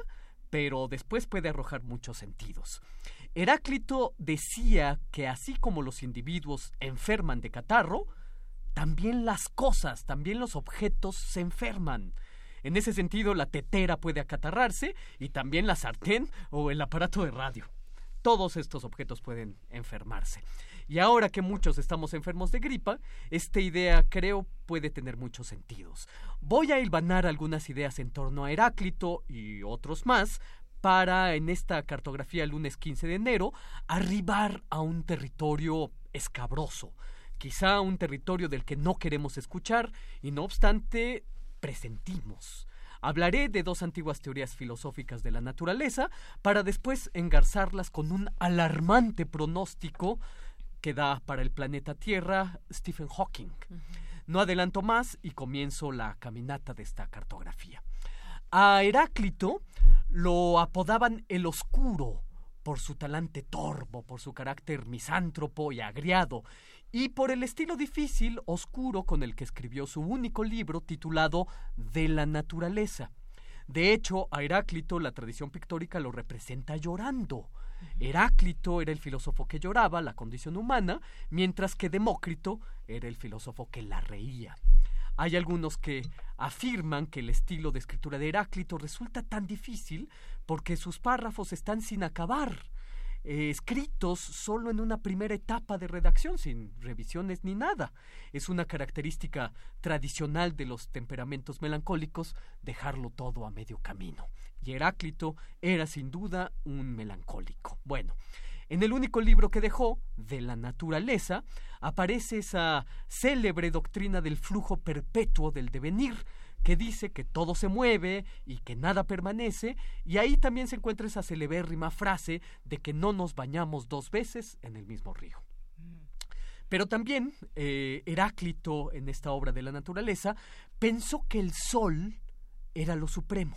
pero después puede arrojar muchos sentidos. Heráclito decía que así como los individuos enferman de catarro, también las cosas, también los objetos se enferman. En ese sentido, la tetera puede acatarrarse y también la sartén o el aparato de radio. Todos estos objetos pueden enfermarse. Y ahora que muchos estamos enfermos de gripa, esta idea creo puede tener muchos sentidos. Voy a hilvanar algunas ideas en torno a Heráclito y otros más para, en esta cartografía lunes 15 de enero, arribar a un territorio escabroso, quizá un territorio del que no queremos escuchar y no obstante presentimos. Hablaré de dos antiguas teorías filosóficas de la naturaleza para después engarzarlas con un alarmante pronóstico que da para el planeta Tierra Stephen Hawking. No adelanto más y comienzo la caminata de esta cartografía. A Heráclito lo apodaban el Oscuro por su talante torvo, por su carácter misántropo y agriado, y por el estilo difícil, oscuro, con el que escribió su único libro titulado De la naturaleza. De hecho, a Heráclito la tradición pictórica lo representa llorando. Heráclito era el filósofo que lloraba la condición humana, mientras que Demócrito era el filósofo que la reía. Hay algunos que afirman que el estilo de escritura de Heráclito resulta tan difícil porque sus párrafos están sin acabar, eh, escritos solo en una primera etapa de redacción, sin revisiones ni nada. Es una característica tradicional de los temperamentos melancólicos dejarlo todo a medio camino. Y Heráclito era sin duda un melancólico. Bueno, en el único libro que dejó, de la naturaleza, aparece esa célebre doctrina del flujo perpetuo del devenir, que dice que todo se mueve y que nada permanece, y ahí también se encuentra esa celebérrima frase de que no nos bañamos dos veces en el mismo río. Pero también eh, Heráclito, en esta obra de la naturaleza, pensó que el sol era lo supremo.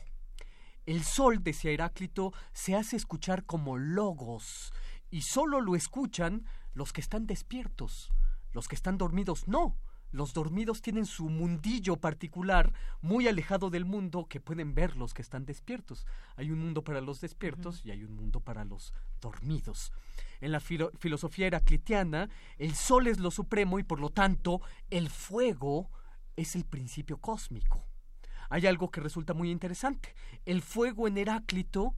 El sol, decía Heráclito, se hace escuchar como logos, y solo lo escuchan los que están despiertos. Los que están dormidos no. Los dormidos tienen su mundillo particular muy alejado del mundo que pueden ver los que están despiertos. Hay un mundo para los despiertos y hay un mundo para los dormidos. En la filosofía heraclitiana, el sol es lo supremo y por lo tanto el fuego es el principio cósmico. Hay algo que resulta muy interesante. El fuego en Heráclito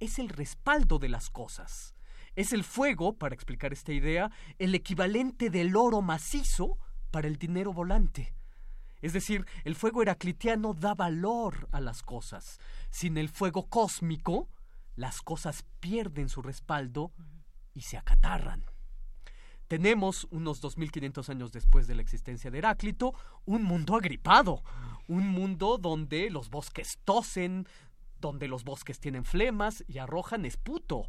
es el respaldo de las cosas. Es el fuego, para explicar esta idea, el equivalente del oro macizo para el dinero volante. Es decir, el fuego heraclitiano da valor a las cosas. Sin el fuego cósmico, las cosas pierden su respaldo y se acatarran. Tenemos, unos 2500 años después de la existencia de Heráclito, un mundo agripado, un mundo donde los bosques tosen, donde los bosques tienen flemas y arrojan esputo,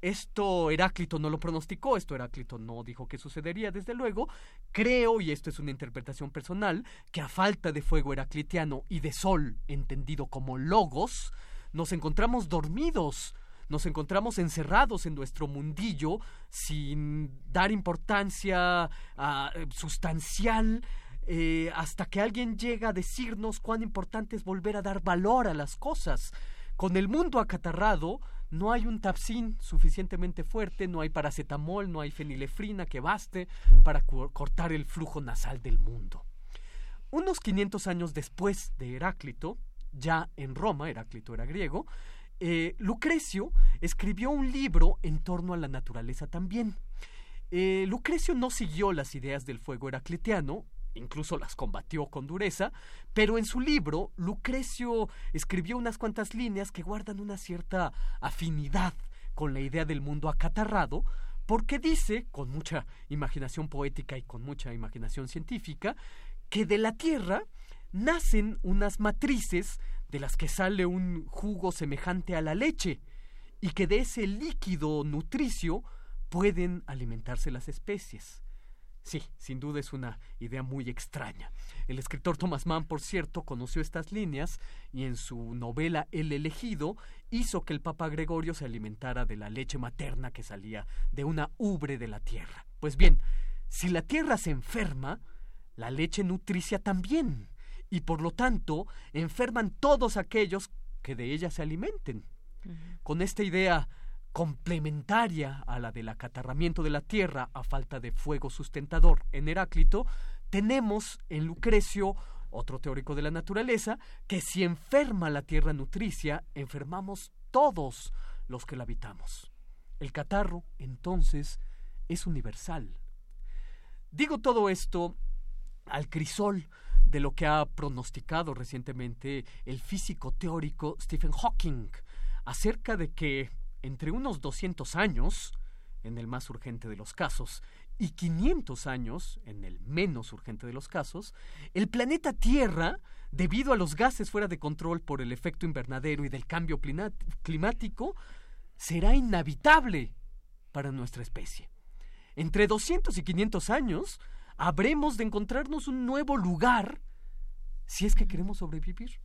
esto Heráclito no lo pronosticó, esto Heráclito no dijo que sucedería, desde luego. Creo, y esto es una interpretación personal, que a falta de fuego heraclitiano y de sol, entendido como logos, nos encontramos dormidos, nos encontramos encerrados en nuestro mundillo sin dar importancia ah, sustancial eh, hasta que alguien llega a decirnos cuán importante es volver a dar valor a las cosas. Con el mundo acatarrado, no hay un tapsin suficientemente fuerte, no hay paracetamol, no hay fenilefrina que baste para cortar el flujo nasal del mundo. Unos 500 años después de Heráclito, ya en Roma, Heráclito era griego, eh, Lucrecio escribió un libro en torno a la naturaleza también. Eh, Lucrecio no siguió las ideas del fuego heraclitiano, incluso las combatió con dureza, pero en su libro Lucrecio escribió unas cuantas líneas que guardan una cierta afinidad con la idea del mundo acatarrado, porque dice, con mucha imaginación poética y con mucha imaginación científica, que de la Tierra nacen unas matrices de las que sale un jugo semejante a la leche, y que de ese líquido nutricio pueden alimentarse las especies. Sí, sin duda es una idea muy extraña. El escritor Thomas Mann, por cierto, conoció estas líneas y en su novela El elegido hizo que el Papa Gregorio se alimentara de la leche materna que salía de una ubre de la tierra. Pues bien, si la tierra se enferma, la leche nutricia también, y por lo tanto enferman todos aquellos que de ella se alimenten. Con esta idea complementaria a la del acatarramiento de la tierra a falta de fuego sustentador en Heráclito, tenemos en Lucrecio, otro teórico de la naturaleza, que si enferma la tierra nutricia, enfermamos todos los que la habitamos. El catarro, entonces, es universal. Digo todo esto al crisol de lo que ha pronosticado recientemente el físico teórico Stephen Hawking acerca de que entre unos 200 años, en el más urgente de los casos, y 500 años, en el menos urgente de los casos, el planeta Tierra, debido a los gases fuera de control por el efecto invernadero y del cambio climático, será inhabitable para nuestra especie. Entre 200 y 500 años, habremos de encontrarnos un nuevo lugar si es que queremos sobrevivir.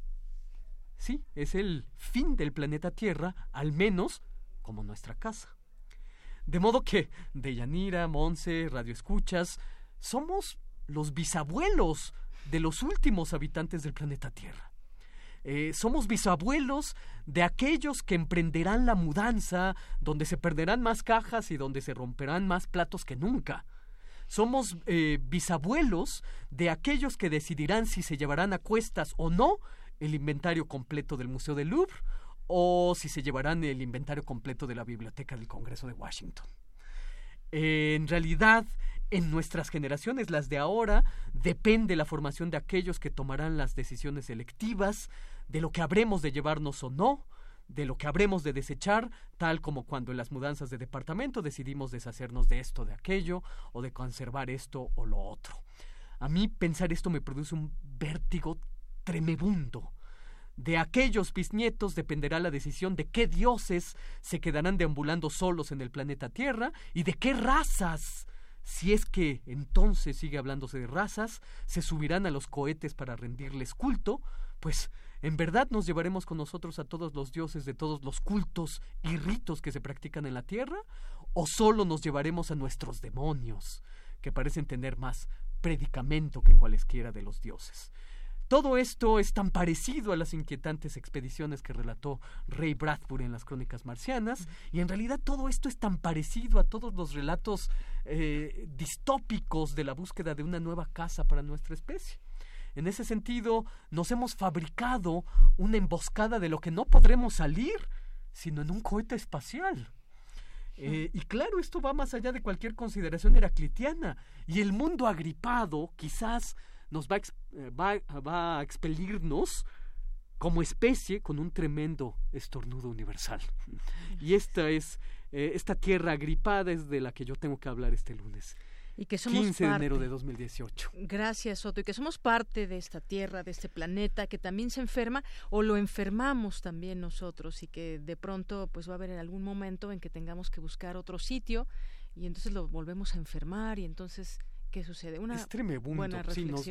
Sí, es el fin del planeta Tierra, al menos como nuestra casa. De modo que Deyanira, Monse, Radio Escuchas, somos los bisabuelos de los últimos habitantes del planeta Tierra. Eh, somos bisabuelos de aquellos que emprenderán la mudanza, donde se perderán más cajas y donde se romperán más platos que nunca. Somos eh, bisabuelos de aquellos que decidirán si se llevarán a cuestas o no el inventario completo del Museo del Louvre o si se llevarán el inventario completo de la Biblioteca del Congreso de Washington. en realidad, en nuestras generaciones, las de ahora, depende la formación de aquellos que tomarán las decisiones selectivas, de lo que habremos de llevarnos o no, de lo que habremos de desechar, tal como cuando en las mudanzas de departamento decidimos deshacernos de esto, de aquello, o de conservar esto o lo otro. A mí pensar esto me produce un vértigo tremebundo. De aquellos bisnietos dependerá la decisión de qué dioses se quedarán deambulando solos en el planeta Tierra y de qué razas, si es que entonces sigue hablándose de razas, se subirán a los cohetes para rendirles culto, pues en verdad nos llevaremos con nosotros a todos los dioses de todos los cultos y ritos que se practican en la Tierra, o solo nos llevaremos a nuestros demonios, que parecen tener más predicamento que cualesquiera de los dioses. Todo esto es tan parecido a las inquietantes expediciones que relató Ray Bradbury en las Crónicas Marcianas, y en realidad todo esto es tan parecido a todos los relatos eh, distópicos de la búsqueda de una nueva casa para nuestra especie. En ese sentido, nos hemos fabricado una emboscada de lo que no podremos salir, sino en un cohete espacial. Eh, y claro, esto va más allá de cualquier consideración heraclitiana. Y el mundo agripado quizás nos va a, eh, va, a expelirnos como especie con un tremendo estornudo universal. Y esta es, eh, esta tierra agripada es de la que yo tengo que hablar este lunes. Y que somos 15 de enero de 2018. Gracias, Soto. Y que somos parte de esta tierra, de este planeta, que también se enferma o lo enfermamos también nosotros y que de pronto pues va a haber en algún momento en que tengamos que buscar otro sitio y entonces lo volvemos a enfermar y entonces ¿qué sucede? Una es buena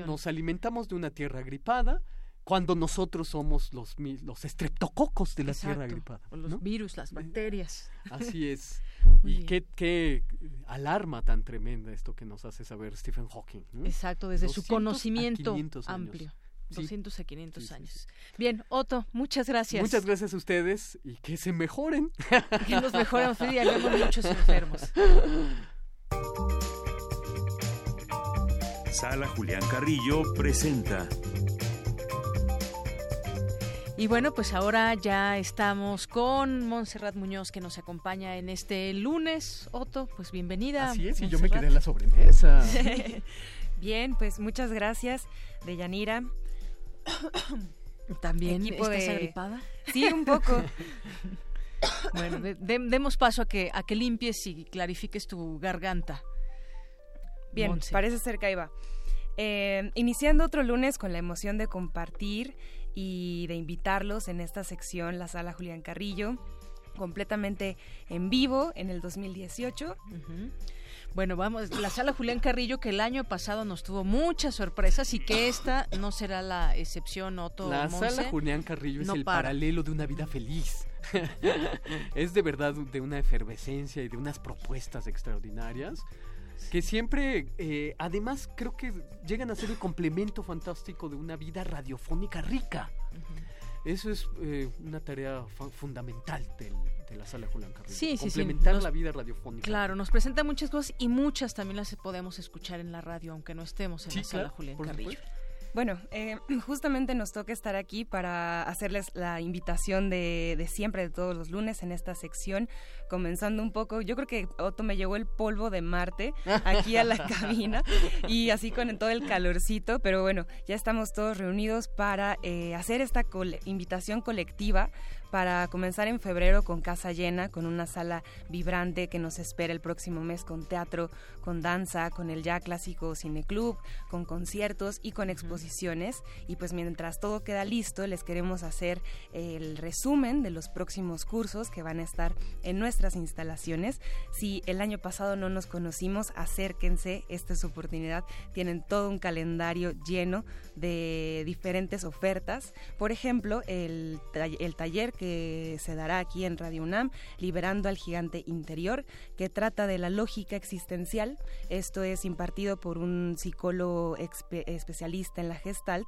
nos, alimentamos de una tierra gripada cuando nosotros somos los, los estreptococos de la tierra gripada. los virus, las bacterias. Así es. y qué, qué, alarma tan tremenda esto que nos hace saber Stephen Hawking. Exacto, desde su conocimiento amplio. 200 a 500 años. Bien, Otto, muchas gracias. Muchas gracias a ustedes y que se mejoren. que nos mejoremos, y muchos enfermos. Sala Julián Carrillo presenta. Y bueno, pues ahora ya estamos con Montserrat Muñoz que nos acompaña en este lunes. Otto, pues bienvenida. Así es, y yo me quedé en la sobremesa. Bien, pues muchas gracias, Deyanira. ¿También estás de... agripada? Sí, un poco. bueno, demos paso a que, a que limpies y clarifiques tu garganta. Bien, parece ser que ahí va. Eh, iniciando otro lunes con la emoción de compartir y de invitarlos en esta sección, la sala Julián Carrillo, completamente en vivo en el 2018. Bueno, vamos, la sala Julián Carrillo que el año pasado nos tuvo muchas sorpresas y que esta no será la excepción, Otto. La sala Julián Carrillo es el paralelo de una vida feliz. es de verdad de una efervescencia y de unas propuestas extraordinarias. Que siempre, eh, además, creo que llegan a ser el complemento fantástico de una vida radiofónica rica. Eso es eh, una tarea fundamental de la sala Julián Carrillo. Sí, sí, complementar la vida radiofónica. Claro, nos presenta muchas cosas y muchas también las podemos escuchar en la radio, aunque no estemos en la sala Julián Carrillo. Bueno, eh, justamente nos toca estar aquí para hacerles la invitación de, de, siempre, de todos los lunes en esta sección, comenzando un poco, yo creo que Otto me llegó el polvo de Marte aquí a la cabina y así con todo el calorcito, pero bueno, ya estamos todos reunidos para eh, hacer esta invitación colectiva para comenzar en febrero con casa llena, con una sala vibrante que nos espera el próximo mes con teatro, con danza, con el ya clásico cineclub, con conciertos y con exposiciones. Y pues mientras todo queda listo, les queremos hacer el resumen de los próximos cursos que van a estar en nuestras instalaciones. Si el año pasado no nos conocimos, acérquense, esta es su oportunidad. Tienen todo un calendario lleno de diferentes ofertas. Por ejemplo, el, el taller que se dará aquí en Radio UNAM, Liberando al Gigante Interior, que trata de la lógica existencial. Esto es impartido por un psicólogo especialista en la Gestalt,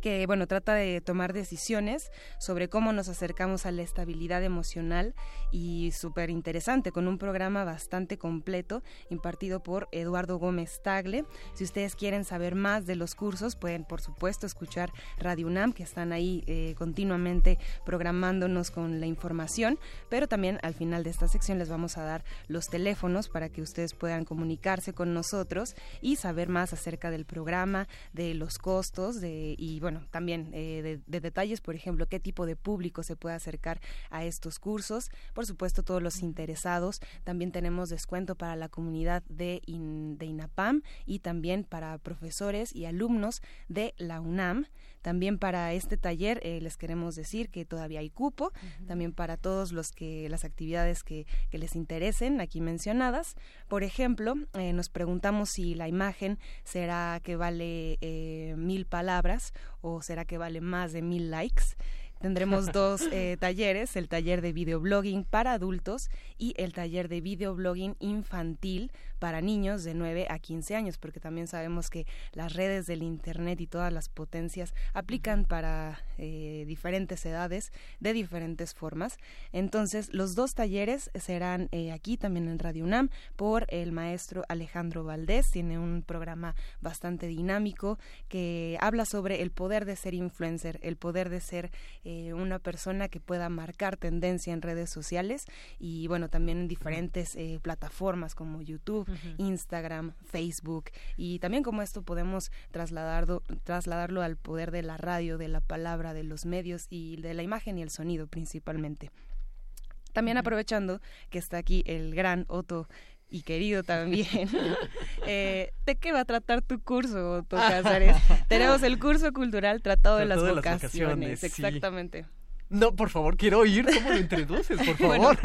que bueno trata de tomar decisiones sobre cómo nos acercamos a la estabilidad emocional y súper interesante con un programa bastante completo impartido por Eduardo Gómez Tagle. Si ustedes quieren saber más de los cursos pueden por supuesto escuchar Radio UNAM que están ahí eh, continuamente programándonos con la información, pero también al final de esta sección les vamos a dar los teléfonos para que ustedes puedan comunicarse con nosotros y saber más acerca del programa, de los costos de, y bueno, también eh, de, detalles, por ejemplo, qué tipo de público se puede acercar a estos cursos. Por supuesto, todos los interesados. También tenemos descuento para la comunidad de, de INAPAM y también para profesores y alumnos de la UNAM. También para este taller eh, les queremos decir que todavía hay cupo, también para todos los que las actividades que, les interesen aquí mencionadas. Por ejemplo, eh, nos preguntamos si la imagen será que vale eh, mil palabras o será que vale más de mil likes. Tendremos dos eh, talleres, el taller de videoblogging para adultos y el taller de videoblogging infantil para niños de 9 a 15 años, porque también sabemos que las redes del Internet y todas las potencias aplican para eh, diferentes edades de diferentes formas. Entonces, los dos talleres serán eh, aquí también en Radio UNAM por el maestro Alejandro Valdés. Tiene un programa bastante dinámico que habla sobre el poder de ser influencer, el poder de ser eh, una persona que pueda marcar tendencia en redes sociales y bueno, también en diferentes plataformas como YouTube, Instagram, Facebook. Y también como esto podemos trasladarlo, trasladarlo al poder de la radio, de la palabra, de los medios y de la imagen y el sonido principalmente. También aprovechando que está aquí el gran Otto y querido también. eh, ¿De qué va a tratar tu curso, Otto Cázares? Tenemos el curso cultural Tratado, de, las vocaciones, exactamente. No, por favor, quiero oír cómo lo introduces, por favor.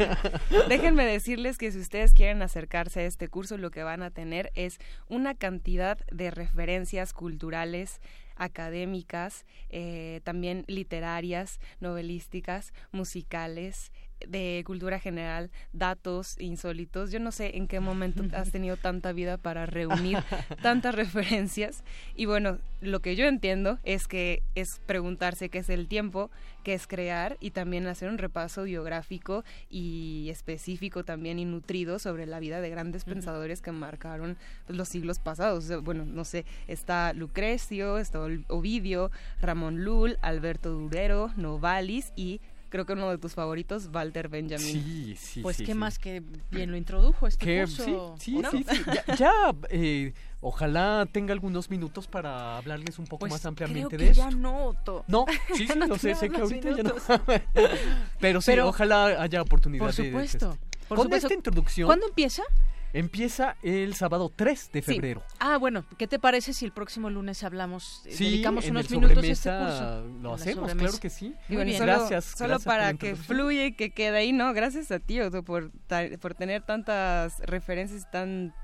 déjenme decirles que si ustedes quieren acercarse a este curso, lo que van a tener es una cantidad de referencias culturales académicas, eh, también literarias, novelísticas, musicales, de cultura general, datos insólitos. Yo no sé en qué momento has tenido tanta vida para reunir tantas referencias. Y bueno, lo que yo entiendo es que es preguntarse qué es el tiempo, qué es crear y también hacer un repaso biográfico y específico también y nutrido sobre la vida de grandes pensadores que marcaron pues, los siglos pasados. Bueno, no sé, está Lucrecio, está Ovidio, Ramón Lull, Alberto Durero, Novalis y creo que uno de tus favoritos, Walter Benjamin. Sí, sí. Pues qué más que bien lo introdujo este curso. Sí, sí, sí, Ya, eh, ojalá tenga algunos minutos para hablarles un poco pues más ampliamente de eso. Ya no, No, sí, sí, no sé, sé que ahorita ya no. Pero sí, ojalá haya oportunidad por supuesto, de, por Con esta introducción. ¿Cuándo empieza? Empieza el sábado 3 de febrero. Ah, bueno, ¿qué te parece si el próximo lunes hablamos, eh, sí, dedicamos unos minutos a este curso? Lo hacemos, claro que sí. Muy bien. gracias. Solo para que fluya y que quede ahí, ¿no? Gracias a ti, Otto, por, por tener tantas referencias tan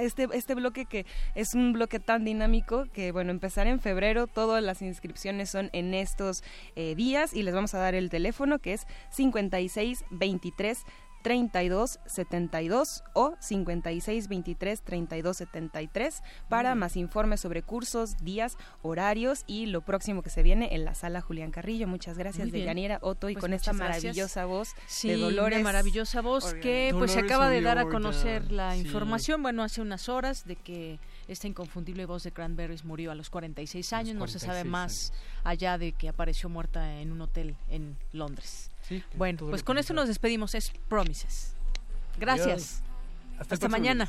este, este bloque que es un bloque tan dinámico que, bueno, empezar en febrero, todas las inscripciones son en estos eh, días y les vamos a dar el teléfono que es 56 23 32 72 o 56 23 32 73 para más informes sobre cursos, días, horarios y lo próximo que se viene en la sala Julián Carrillo. Muchas gracias de Otto y pues con esta maravillosa voz de Dolores. Una maravillosa voz que pues se acaba de dar a conocer la información, bueno, hace unas horas de que esta inconfundible voz de Cranberries murió a los 46 años, no se sabe más allá de que apareció muerta en un hotel en Londres. bueno, pues con esto nos despedimos, es Promises. Gracias. Hasta mañana.